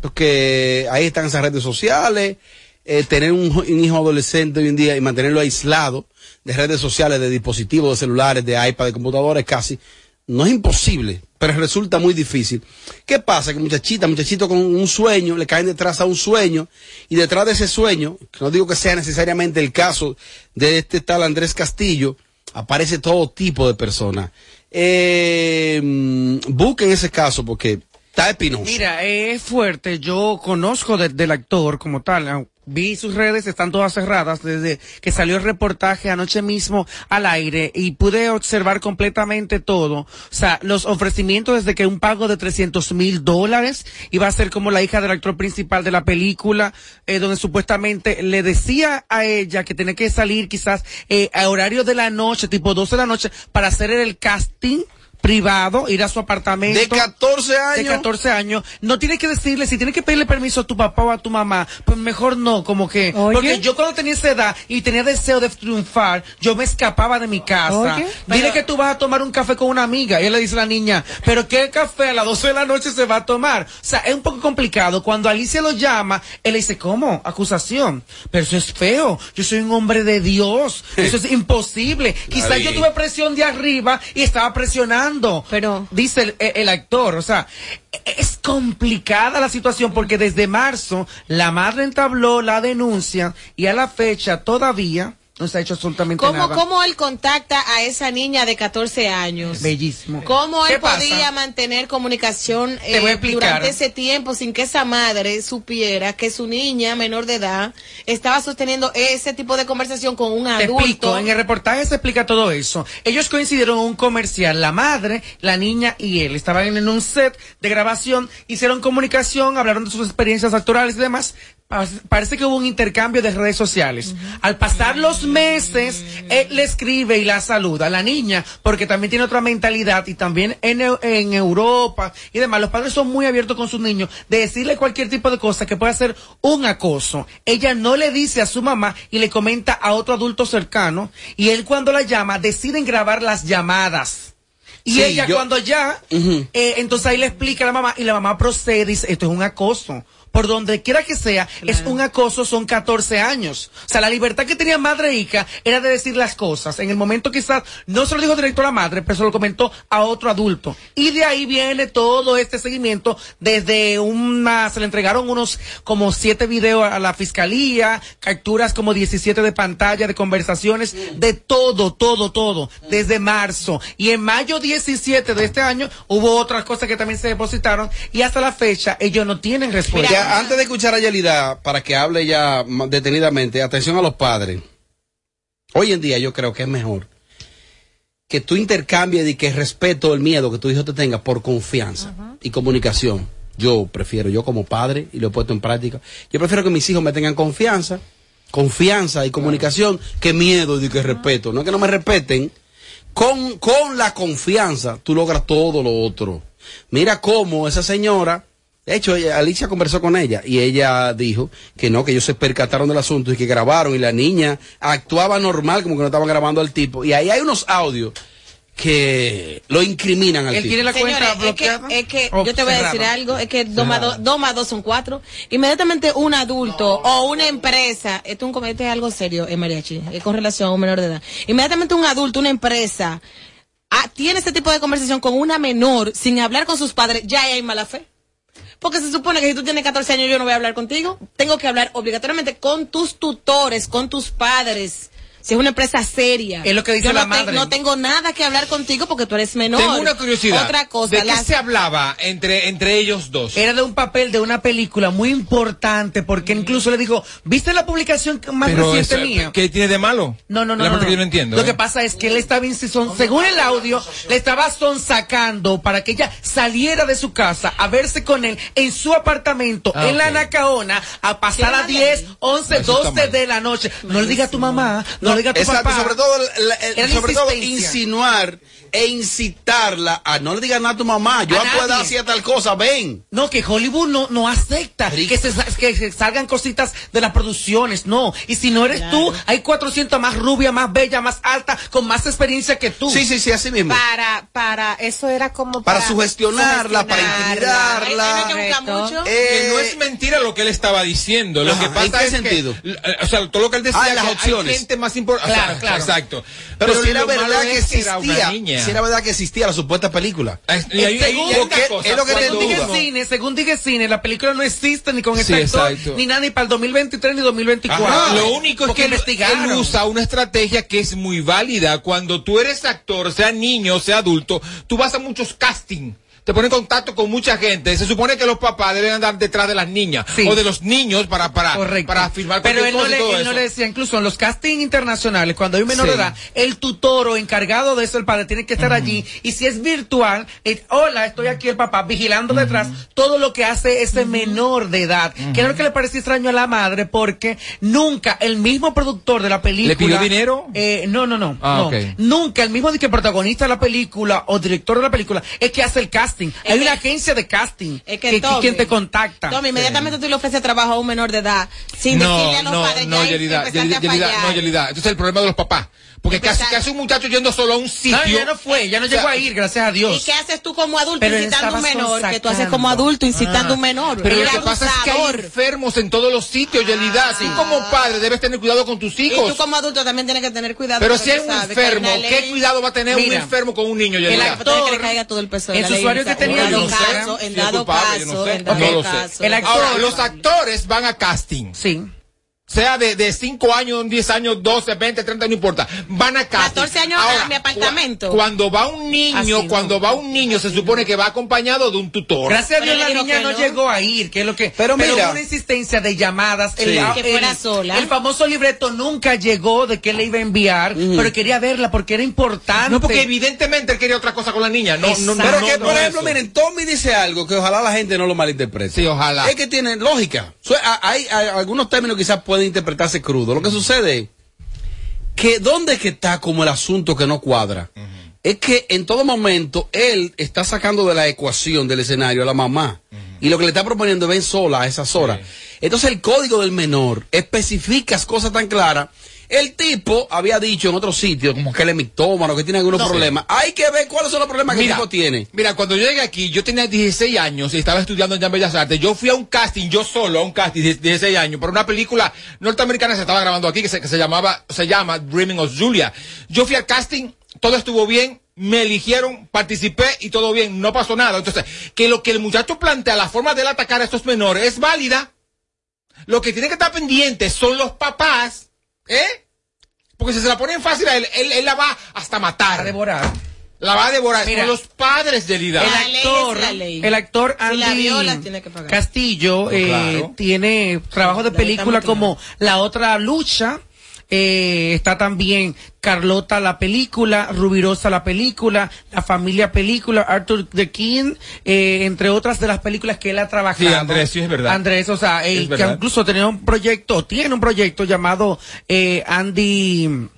Porque ahí están esas redes sociales, eh, tener un hijo adolescente hoy en día y mantenerlo aislado de redes sociales, de dispositivos, de celulares, de iPad, de computadores casi, no es imposible, pero resulta muy difícil. ¿Qué pasa? Que muchachita, muchachito con un sueño, le caen detrás a un sueño, y detrás de ese sueño, que no digo que sea necesariamente el caso de este tal Andrés Castillo, aparece todo tipo de personas. Eh, mm, busquen ese caso porque está. Mira, eh, es fuerte. Yo conozco de- del actor como tal. Vi sus redes, están todas cerradas desde que salió el reportaje anoche mismo al aire y pude observar completamente todo. O sea, los ofrecimientos desde que un pago de 300 mil dólares iba a ser como la hija del actor principal de la película, eh, donde supuestamente le decía a ella que tenía que salir quizás eh, a horario de la noche, tipo 12 de la noche, para hacer el casting privado, ir a su apartamento. De 14 años. De 14 años. No tienes que decirle, si tienes que pedirle permiso a tu papá o a tu mamá, pues mejor no, como que. Porque yo cuando tenía esa edad y tenía deseo de triunfar, yo me escapaba de mi casa. Oye, Dile pero- que tú vas a tomar un café con una amiga. Y él le dice a la niña, pero ¿qué café a las 12 de la noche se va a tomar? O sea, es un poco complicado. Cuando Alicia lo llama, él le dice, ¿cómo? Acusación. Pero eso es feo. Yo soy un hombre de Dios. Eso es imposible. Quizás yo tuve presión de arriba y estaba presionando. Pero. Dice el, el- el actor. O sea, es complicada la situación porque desde marzo la madre entabló la denuncia y a la fecha todavía no se ha hecho absolutamente ¿Cómo, nada. ¿Cómo él contacta a esa niña de 14 años? Bellísimo. ¿Cómo ¿Qué él pasa? podía mantener comunicación Te eh, durante ese tiempo sin que esa madre supiera que su niña menor de edad estaba sosteniendo ese tipo de conversación con un Te adulto? explico, en el reportaje se explica todo eso. Ellos coincidieron en un comercial, la madre, la niña y él. Estaban en un set de grabación, hicieron comunicación, hablaron de sus experiencias actorales y demás. Pa- Parece que hubo un intercambio de redes sociales. Al pasar los meses, él le escribe y la saluda. La niña, porque también tiene otra mentalidad y también en, en Europa y demás, los padres son muy abiertos con sus niños de decirle cualquier tipo de cosa que pueda ser un acoso. Ella no le dice a su mamá y le comenta a otro adulto cercano y él cuando la llama deciden grabar las llamadas. Y Sí, ella yo- cuando ya, eh, entonces ahí le explica a la mamá y la mamá procede y dice, esto es un acoso. Por donde quiera que sea, es un acoso, son 14 años. O sea, la libertad que tenía madre e hija era de decir las cosas. En el momento quizás no se lo dijo directo a la madre, pero se lo comentó a otro adulto. Y de ahí viene todo este seguimiento desde una, se le entregaron unos como siete videos a la fiscalía, capturas como 17 de pantalla, de conversaciones, de todo, todo, todo, desde marzo. Y en mayo 17 de este año hubo otras cosas que también se depositaron y hasta la fecha ellos no tienen respuesta. Antes de escuchar a Yelida, para que hable ya detenidamente, atención a los padres. Hoy en día yo creo que es mejor que tú intercambies y que respeto el miedo que tu hijo te tenga por confianza y comunicación. Yo prefiero, yo como padre, y lo he puesto en práctica, yo prefiero que mis hijos me tengan confianza, confianza y comunicación, que miedo y que respeto. No es que no me respeten, con, con la confianza tú logras todo lo otro. Mira cómo esa señora, de hecho, ella- Alicia conversó con ella y ella dijo que no, que ellos se percataron del asunto y que grabaron y la niña actuaba normal como que no estaban grabando al tipo. Y ahí hay unos audios que lo incriminan al Él tipo. tiene la Señores, cuenta es que, es yo te voy a decir algo, es que dos más dos, dos más dos son cuatro. Inmediatamente un adulto o una empresa, esto es un comete algo serio, eh, mariachi, es con relación a un menor de edad. Inmediatamente un adulto, una empresa, ah, tiene este tipo de conversación con una menor sin hablar con sus padres, ya hay mala fe. Porque se supone que si tú tienes 14 años yo no voy a hablar contigo. Tengo que hablar obligatoriamente con tus tutores, con tus padres. Si es una empresa seria. Es lo que dice Yo la no te- madre. no tengo nada que hablar contigo porque tú eres menor. Tengo una curiosidad. Otra cosa. ¿De qué las- se hablaba entre, entre ellos dos? Era de un papel de una película muy importante porque incluso le dijo, ¿viste la publicación que más Pero reciente eso, mía? ¿Qué tiene de malo? No, no, no. La no, parte no. que yo no entiendo. Lo ¿eh? que pasa es que él estaba insison- según el audio, le estaba sonsacando para que ella saliera de su casa a verse con él en su apartamento, Ah, en la. Nacaona, a pasar a 10, 11, Eso está 12 mal. de la noche. No le diga a tu mamá, no, le diga tu Exacto, papá. sobre todo, el- la sobre todo insinuar e incitarla a no le digas nada a tu mamá. Yo nadie. hacía tal cosa, ven. No, que Hollywood no, no acepta que se, que se salgan cositas de las producciones, no. Y si no eres tú, hay 400 más rubia, más bella, más alta, con más experiencia que tú. Sí, sí, sí, así mismo. Para, para, eso era como Para sugestionarla, para intimidarla. Hay que buscar mucho. que no es mentira lo que él estaba diciendo. Lo Ajá, que pasa ¿en qué es sentido? que, eh, o sea, todo lo que él decía Ah, las que opciones. hay gente más importante. Claro, claro. Exacto. Pero si era verdad que es era una existía. Si era verdad que existía la supuesta película. y hay- según, hay- hay una cosa, es lo que cuando según uno- Cine, según Cine, la película no existe ni con Sí, ese actor, exacto. ni nada, ni para el 2023 ni 2024. Ajá, Lo único es que él, él usa una estrategia que es muy válida. Cuando tú eres actor, sea niño, sea adulto, tú vas a muchos castings. Te ponen en contacto con mucha gente. Se supone que los papás deben andar detrás de las niñas o de los niños para para para firmar Pero él no, le, él no le decía, incluso en los castings internacionales, cuando hay un menor Sí. de edad, el tutor o encargado de eso, el padre, tiene que estar allí. Y si es virtual, eh, hola, estoy aquí el papá, vigilando detrás todo lo que hace ese menor de edad. Que era lo que le parecía extraño a la madre, porque nunca el mismo productor de la película. ¿Le pidió dinero? Eh, no, no, no. Ah, no. Nunca el mismo que protagonista de la película o director de la película es que hace el casting. hay una agencia de casting Es que, que, Tommy, quien te contacta. Tommy, inmediatamente tú le ofreces trabajo a un menor de edad sin no, decirle a los no, padres no, ya Yelida, Yelida, a Yelida, no, Yelida. Entonces el problema de los papás. Porque casi, casi un muchacho yendo solo a un sitio. No, ya no fue, ya no llegó a ir, gracias a Dios. ¿Y qué haces tú como adulto Pero incitando a un menor? Que tú haces como adulto incitando a un Ah, menor. Pero lo que pasa es que hay enfermos en todos los sitios, Yelida. Tú como padre debes tener cuidado con tus Y hijos. tú como adulto también tienes que tener cuidado. Pero si hay un enfermo, ¿qué ley- cuidado va a tener un enfermo con un niño, El Yelida? actor que le caiga todo el peso de en la usuarios que tenía en dado caso, en dado caso, en dado caso. El actor- Ahora, los actores van a casting. Sí. Sea de, de 5 años, 10 años, 12, 20, 30, no importa. Van a casting. 14 años Ahora, a mi apartamento. cu- Cuando va un niño, Así no. cuando va un niño, se supone que va acompañado de un tutor. Gracias a Dios Pero la niña no, no. llegó a ir, que es lo que. Pero mira. hubo una insistencia de llamadas. Sí. El, Que fuera el- sola. El famoso libreto nunca llegó de que le iba a enviar, pero quería verla porque era importante. No, porque evidentemente él quería otra cosa con la niña. No, no, no, Pero no, que, no por ejemplo, eso. miren, Tommy dice algo que ojalá la gente no lo malinterprete. Sí, ojalá. Es que tiene lógica. Hay, hay algunos términos quizás pueden interpretarse crudo. Lo que sucede es que dónde que está como el asunto que no cuadra. Es que en todo momento él está sacando de la ecuación del escenario a la mamá. Y lo que le está proponiendo es ven sola a esas horas. Entonces el código del menor especifica cosas tan claras. El tipo había dicho en otros sitios como que él es mictómano, que tiene algunos No. problemas. Hay que ver cuáles son los problemas que el tipo tiene. Mira, cuando yo llegué aquí, yo tenía 16 años y estaba estudiando en Bellas Artes. Yo fui a un casting, yo solo, a un casting de 16 años, para una película norteamericana que se estaba grabando aquí, que se, que se llamaba, se llama Dreaming of Julia. Yo fui al casting, todo estuvo bien, me eligieron, participé y todo bien, no pasó nada. Entonces, que lo que el muchacho plantea, la forma de él atacar a estos menores es válida. Lo que tiene que estar pendiente son los papás, ¿eh? Porque si se la ponen fácil a él, él, él la va hasta matar. A devorar. La va a devorar. Mira, son los padres de Lida. El La ley actor, es la ley. el actor Si la Andy viola, tiene que pagar. Castillo eh, Claro. tiene trabajo de La película como La Otra Lucha. Eh, está también Carlota la película, Rubirosa la película, La Familia película, Arthur the King, eh, entre otras de las películas que él ha trabajado. Sí, Andrés, sí es verdad. Andrés, o sea, él Es que verdad. incluso tenía un proyecto, tiene un proyecto llamado eh, Andy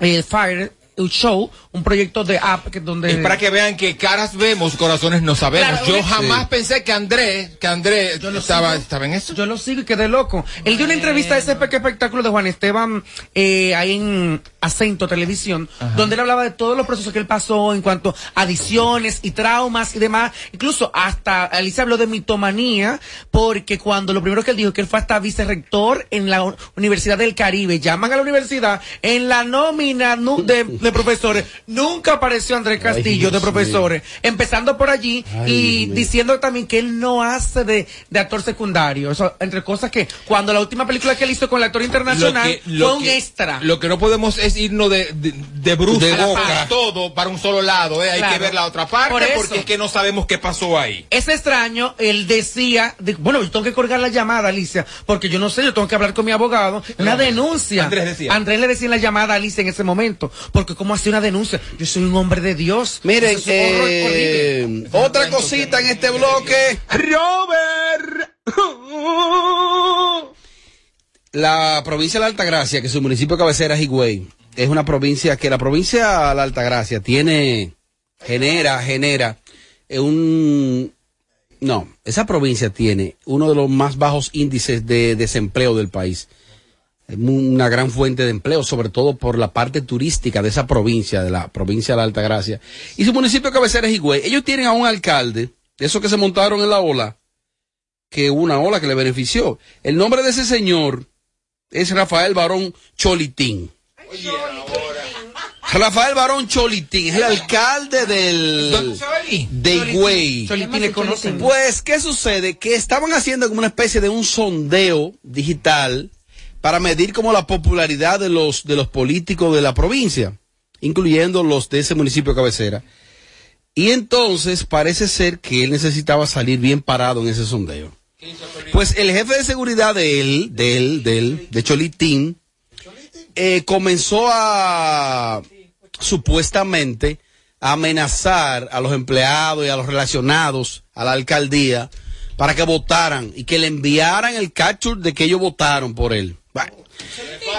eh, Fire Show, un proyecto de app que donde Es para que vean que caras vemos, corazones no sabemos. Claro, Yo sí. jamás pensé que Andrés, que Andrés estaba, sigo. estaba en eso. Yo lo sigo y quedé loco. Él dio una entrevista a ese pequeño espectáculo de Juan Esteban eh, ahí en Acento Televisión, donde él hablaba de todos los procesos que él pasó en cuanto a adicciones y traumas y demás. Incluso hasta Alicia habló de mitomanía, porque cuando lo primero que él dijo que él fue hasta vicerrector en la Universidad del Caribe, llaman a la universidad en la nómina de, de profesores. Nunca apareció Andrés Castillo de profesores, empezando por allí Ay, y Dios diciendo también que él no hace de, de actor secundario. Eso, entre cosas que cuando la última película que él hizo con el actor internacional fue un que- extra. Lo que no podemos es irnos de, de, de para todo para un solo lado. ¿eh? Hay Claro. que ver la otra parte Por eso. porque es que no sabemos qué pasó ahí. Es extraño, él decía, de- bueno, yo tengo que colgar la llamada, Alicia, porque yo no sé, yo tengo que hablar con mi abogado, una denuncia. Andrés decía. Andrés le decía en la llamada a Alicia en ese momento, porque ¿cómo hace una denuncia? Yo soy un hombre de Dios. Miren, horror eh, otra cosita en este bloque. Robert. La provincia de la Altagracia, que su municipio de cabecera es Higüey, es una provincia que la provincia de la Altagracia tiene, genera, genera eh, un, no, esa provincia tiene uno de los más bajos índices de desempleo del país. Es una gran fuente de empleo, sobre todo por la parte turística de esa provincia, de la provincia de la Altagracia. Y su municipio de cabecera es Higüey. Ellos tienen a un alcalde, de esos que se montaron en la ola, que una ola que le benefició. El nombre de ese señor es Rafael Barón Cholitín. Rafael Barón Cholitín es el alcalde del de Higüey. Cholitín le conocen. Pues, ¿qué sucede? Que estaban haciendo como una especie de un sondeo digital para medir como la popularidad de los de los políticos de la provincia, incluyendo los de ese municipio cabecera. Y entonces parece ser que él necesitaba salir bien parado en ese sondeo. Pues el jefe de seguridad de él, de él, de Cholitín, eh, comenzó a supuestamente amenazar a los empleados y a los relacionados a la alcaldía para que votaran y que le enviaran el capture de que ellos votaron por él.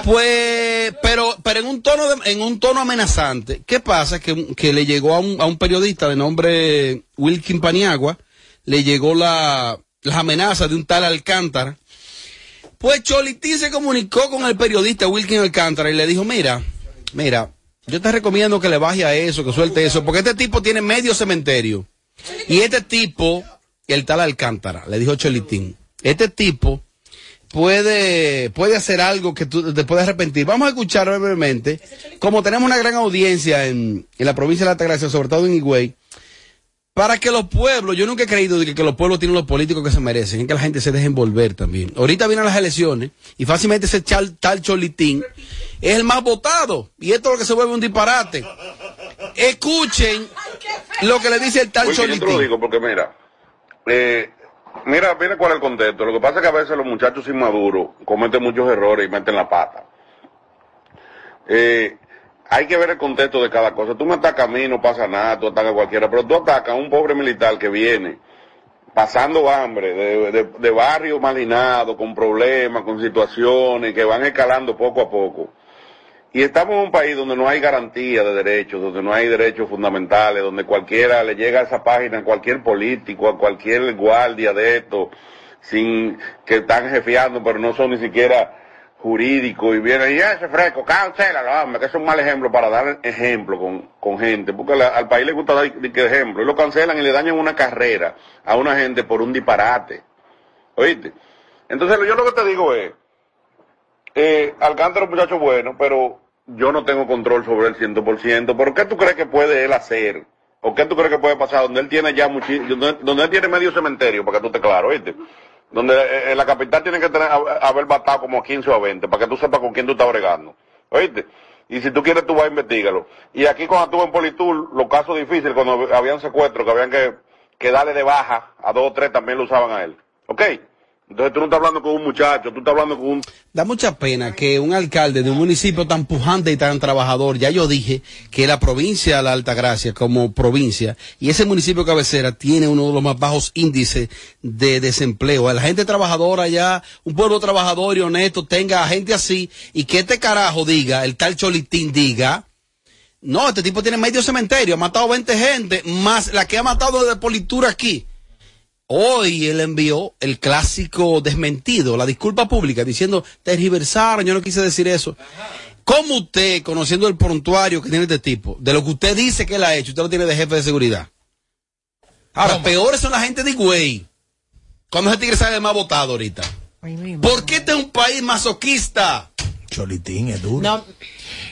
Pues, pero, pero en un tono en un tono amenazante. ¿Qué pasa? Que, que le llegó a un, a un periodista de nombre Wilkin Paniagua, le llegó la, las amenazas de un tal Alcántara. Pues Cholitín se comunicó con el periodista Wilkin Alcántara y le dijo, mira, mira, yo te recomiendo que le baje a eso, que suelte eso, porque este tipo tiene medio cementerio. Y este tipo, el tal Alcántara, le dijo Cholitín, este tipo puede, puede hacer algo que tú te puedes arrepentir. Vamos a escuchar brevemente, como tenemos una gran audiencia en, en la provincia de la Altagracia, sobre todo en Higüey, para que los pueblos, yo nunca he creído de que, que los pueblos tienen los políticos que se merecen, es que la gente se deje envolver también. Ahorita vienen las elecciones y fácilmente ese chal- tal Cholitín es el más votado y esto es lo que se vuelve un disparate. Escuchen lo que le dice el tal Oye, yo te lo Cholitín. digo porque mira, eh, mira, mira cuál es el contexto. Lo que pasa es que a veces los muchachos inmaduros cometen muchos errores y meten la pata. Eh, hay que ver el contexto de cada cosa. Tú me atacas a mí, no pasa nada, tú atacas a cualquiera, pero tú atacas a un pobre militar que viene pasando hambre, de, de, de barrio marginado, con problemas, con situaciones que van escalando poco a poco. Y estamos en un país donde no hay garantía de derechos, donde no hay derechos fundamentales, donde cualquiera le llega a esa página, cualquier político, a cualquier guardia de esto, sin que están jefiando, pero no son ni siquiera jurídicos, y vienen y ese fresco, cancélalo, hombre, que es un mal ejemplo para dar ejemplo con, con gente, porque al país le gusta dar ejemplo, y lo cancelan y le dañan una carrera a una gente por un disparate. ¿Oíste? Entonces yo lo que te digo es, eh, Alcántara es un muchacho bueno, pero yo no tengo control sobre él 100%. ¿Pero qué tú crees que puede él hacer? ¿O qué tú crees que puede pasar donde él tiene ya muchísimo, donde, él tiene medio cementerio, para que tú estés claro, ¿oíste? Donde eh, en la capital tiene que tener, hab- haber batado como 15 o a 20, para que tú sepas con quién tú estás bregando, ¿oíste? Y si tú quieres, tú vas a investigalo. Y aquí cuando estuve en Politur, los casos difíciles, cuando habían secuestros, que habían que, que darle de baja a dos o tres, también lo usaban a él. ¿Ok? Entonces tú no estás hablando con un muchacho, tú estás hablando con un Da mucha pena que un alcalde de un municipio tan pujante y tan trabajador, ya yo dije que la provincia de la Altagracia como provincia y ese municipio cabecera tiene uno de los más bajos índices de desempleo. La gente trabajadora ya, un pueblo trabajador y honesto tenga gente así y que este carajo diga, el tal Cholitín diga, no, este tipo tiene medio cementerio, ha matado 20 gente, más la que ha matado de politura aquí. Hoy él envió el clásico desmentido, la disculpa pública, diciendo, tergiversaron, yo no quise decir eso. ¿Cómo usted, conociendo el prontuario que tiene este tipo, de lo que usted dice que él ha hecho, usted lo tiene de jefe de seguridad? Ahora, peores son la gente de Higüey. Cuando ese tigre sale el más votado ahorita. ¿Por qué este es un país masoquista? Cholitín es duro. No,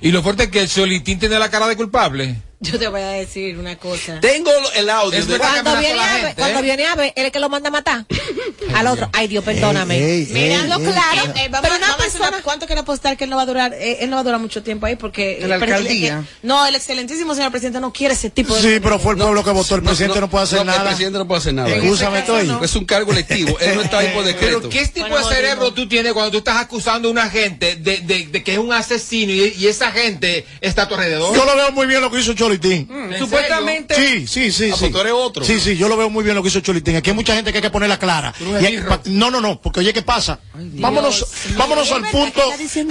Y lo fuerte es que el Cholitín tiene la cara de culpable. yo te voy a decir una cosa. Tengo el audio. Que Cuando viene, a gente, cuando ¿eh? viene a ver, él es el que lo manda a matar. Al otro. Ay, Dios, perdóname. Ey, ey, claro. ey. eh, vamos, pero una persona. ¿Cuánto quiere apostar que él no va a durar? eh, él no va a durar mucho tiempo ahí porque. En la alcaldía. eh, no, el excelentísimo señor presidente no quiere ese tipo de. Sí, pero fue el pueblo que votó. El presidente no, puede hacer El nada. presidente no puede hacer nada. Escúchame, estoy. Es un cargo electivo. Él no está ahí por decreto. Pero ¿qué tipo Bueno, de cerebro tú tienes cuando tú estás acusando a una gente de, de- de que es un asesino y, y esa gente está a tu alrededor? Yo lo veo muy bien lo que hizo Cholitín. ¿En Supuestamente. Sí, sí, sí. Ah, sí. pues tú eres otro. Sí, sí, yo lo veo muy bien lo que hizo Cholitín. Aquí hay mucha gente que hay que ponerla clara. no eres Y hay- birro. pa- no, no, no, porque oye, ¿qué pasa? vámonos vámonos ¿Es al punto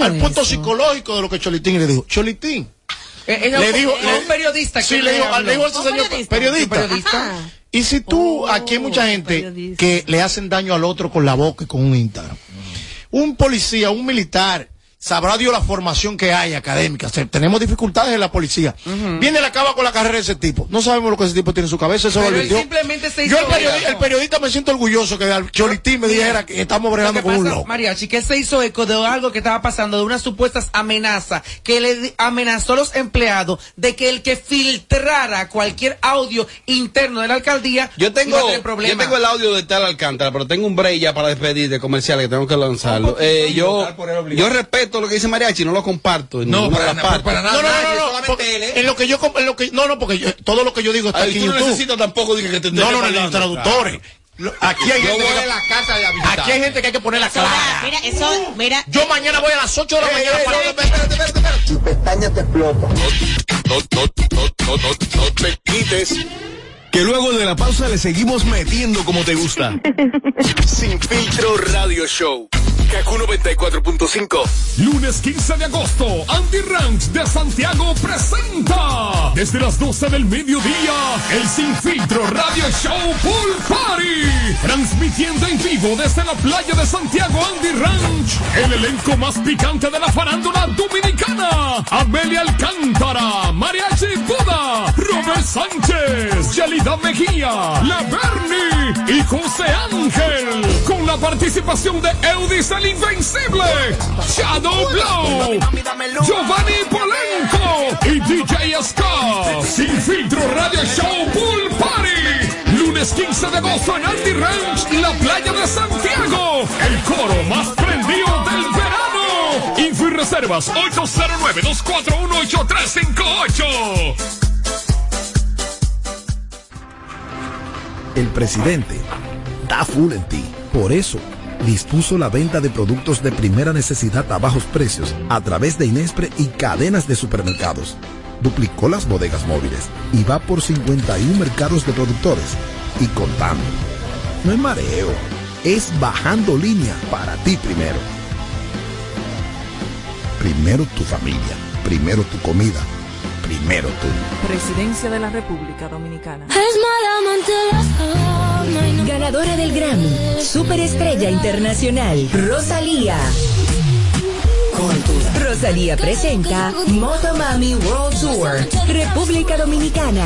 al punto eso? psicológico de lo que Cholitín le dijo. Cholitín. Eh, Le dijo, eh, le- un periodista que Sí, le dijo, le dijo a ese ¿Un señor periodista? Y si tú, aquí hay mucha gente periodista. que le hacen daño al otro con la boca y con un Instagram. Un policía, un militar, sabrá Dios la formación que hay académica. O sea, tenemos dificultades en la policía. Viene la acaba con la carrera de ese tipo. No sabemos lo que ese tipo tiene en su cabeza. Eso lo Pero él simplemente se Yo, hizo el, periodi- eco. el periodista, me siento orgulloso que al Cholitín me dijera que estamos bregando con un loco. Mariachi, que se hizo eco de algo que estaba pasando, de unas supuestas amenazas, que le amenazó a los empleados de que el que filtrara cualquier audio interno de la alcaldía Yo tengo, iba a tener yo tengo el audio de tal Alcántara, pero tengo un break ya para despedir de comercial que tengo que lanzarlo. Eh, yo, yo respeto lo que dice Mariachi, no lo comparto. en No, para de las nada, para nada. No, no, no, no, porque en lo que yo, en lo que, no, no, porque yo- todo lo que yo digo está Ay, aquí tú no necesitas tampoco que te No, no, no, los traductores. Aquí hay gente que- la casa de. Aquí hay gente que hay que ponerla clara. Mira, eso, mira. Yo mañana voy a las 8 de la mañana para Tu pestaña te explota. No, no, no, no, no, no te quites. Que luego de la pausa le seguimos metiendo como te gusta. Sin filtro radio show. Kaku 94.5. Lunes 15 de agosto, Andy Ranch de Santiago presenta desde las 12 del mediodía el Sin Filtro Radio Show Pool Party. Transmitiendo en vivo desde la playa de Santiago Andy Ranch. El elenco más picante de la farándula dominicana. Amelia Alcántara, Mariachi Buda, Robert Sánchez, Yelida Mejía, La Bernie y José Ángel. Con la participación de Eudis el Invencible, Shadow Blow, Giovanni Polenco y DJ Scott. Sin filtro Radio Show Pool Party. Lunes 15 de agosto en Andy Ranch, la playa de Santiago. El coro más prendido del verano. Info y reservas 809-241-8358. El presidente da full en ti. Por eso, dispuso la venta de productos de primera necesidad a bajos precios a través de Inespre y cadenas de supermercados. Duplicó las bodegas móviles y va por 51 mercados de productores y contando. No es mareo, es bajando línea para ti primero. Primero tu familia, primero tu comida, primero tú. Presidencia de la República Dominicana. Ganadora del Grammy, Superestrella Internacional, Rosalía. Rosalía presenta Motomami World Tour, República Dominicana.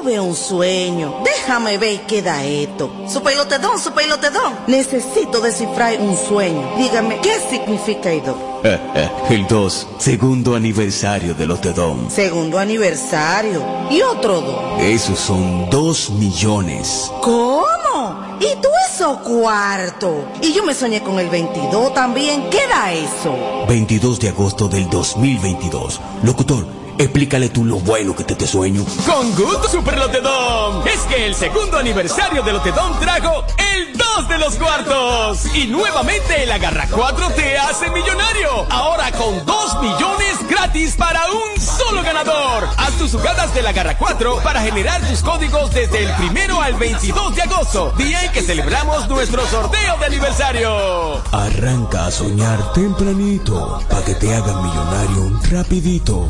Tuve un sueño. Déjame ver qué da esto. Su pelotedón, su pelotedón. Necesito descifrar un sueño. Dígame, ¿qué significa esto? El 2, segundo aniversario del Otedom. Segundo aniversario. ¿Y otro dos? Esos son 2 millones. ¿Cómo? ¿Y tú eso cuarto? Y yo me soñé con el 22 también. ¿Qué da eso? 22 de agosto del 2022. Locutor, explícale tú lo bueno que te te sueño. Con Good Super Lotedom. Es que el segundo aniversario de Lotedom trajo el 2 de los cuartos. Y nuevamente el Agarra 4 te hace millonario. Ahora con 2 millones gratis para un solo ganador. Haz tus jugadas del Agarra 4 para generar tus códigos desde el primero al 22 de agosto. Día en que celebramos nuestro sorteo de aniversario. Arranca a soñar tempranito para que te hagan millonario rapidito.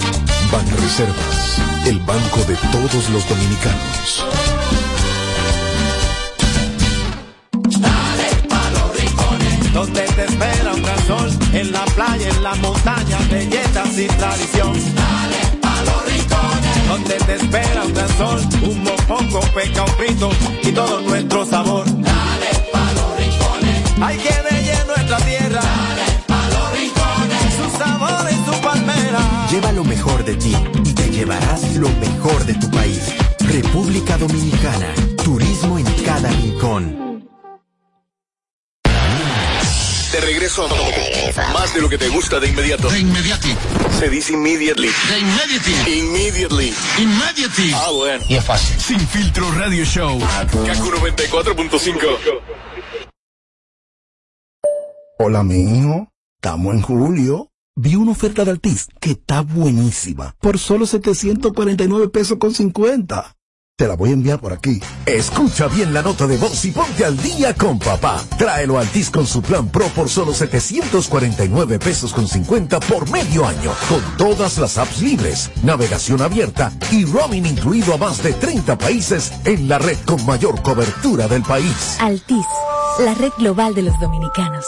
Banreservas, el banco de todos los dominicanos. Donde te espera un gran sol, en la playa, en la montaña, belletas y tradición. Dale pa' los rincones. Donde te espera un gran sol, un mopongo, peca, un frito y todo nuestro sabor. Dale pa' los rincones. Hay que de nuestra tierra. Palmera. Lleva lo mejor de ti y te llevarás lo mejor de tu país. República Dominicana. Turismo en cada rincón. De regreso a más de lo que te gusta de inmediato. De inmediati. Se dice immediately. De inmediati. Immediately. Immediately. Ah, bueno. Y es fácil. Sin filtro radio show. Kaku 94.5. Hola, mi hijo. Estamos en julio. Vi una oferta de Altis que está buenísima. Por solo 749 pesos con 50. Te la voy a enviar por aquí. Escucha bien la nota de voz y ponte al día con papá. Tráelo al TIS con su plan Pro por solo 749 pesos con 50 por medio año. Con todas las apps libres, navegación abierta y roaming incluido a más de 30 países en la red con mayor cobertura del país. Altis, la red global de los dominicanos.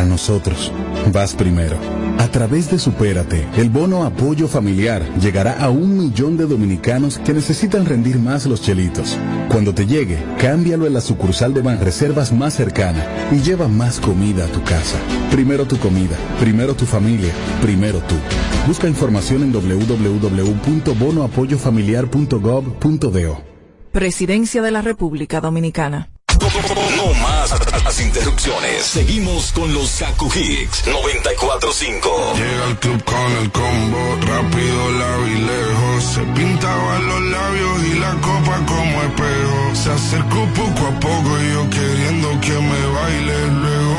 para nosotros, vas primero. A través de Supérate, el bono apoyo familiar llegará a un millón de dominicanos que necesitan rendir más los chelitos. Cuando te llegue, cámbialo en la sucursal de Banreservas más cercana y lleva más comida a tu casa. Primero tu comida, primero tu familia, primero tú. Busca información en www.bonoapoyofamiliar.gov.do. Presidencia de la República Dominicana. No más las interrupciones. Seguimos con los Kaku Hicks 94.5. Llega al club con el combo, rápido, y lejos. Se pintaban los labios y la copa como espejo. Se acercó poco a poco y yo queriendo que me baile. Luego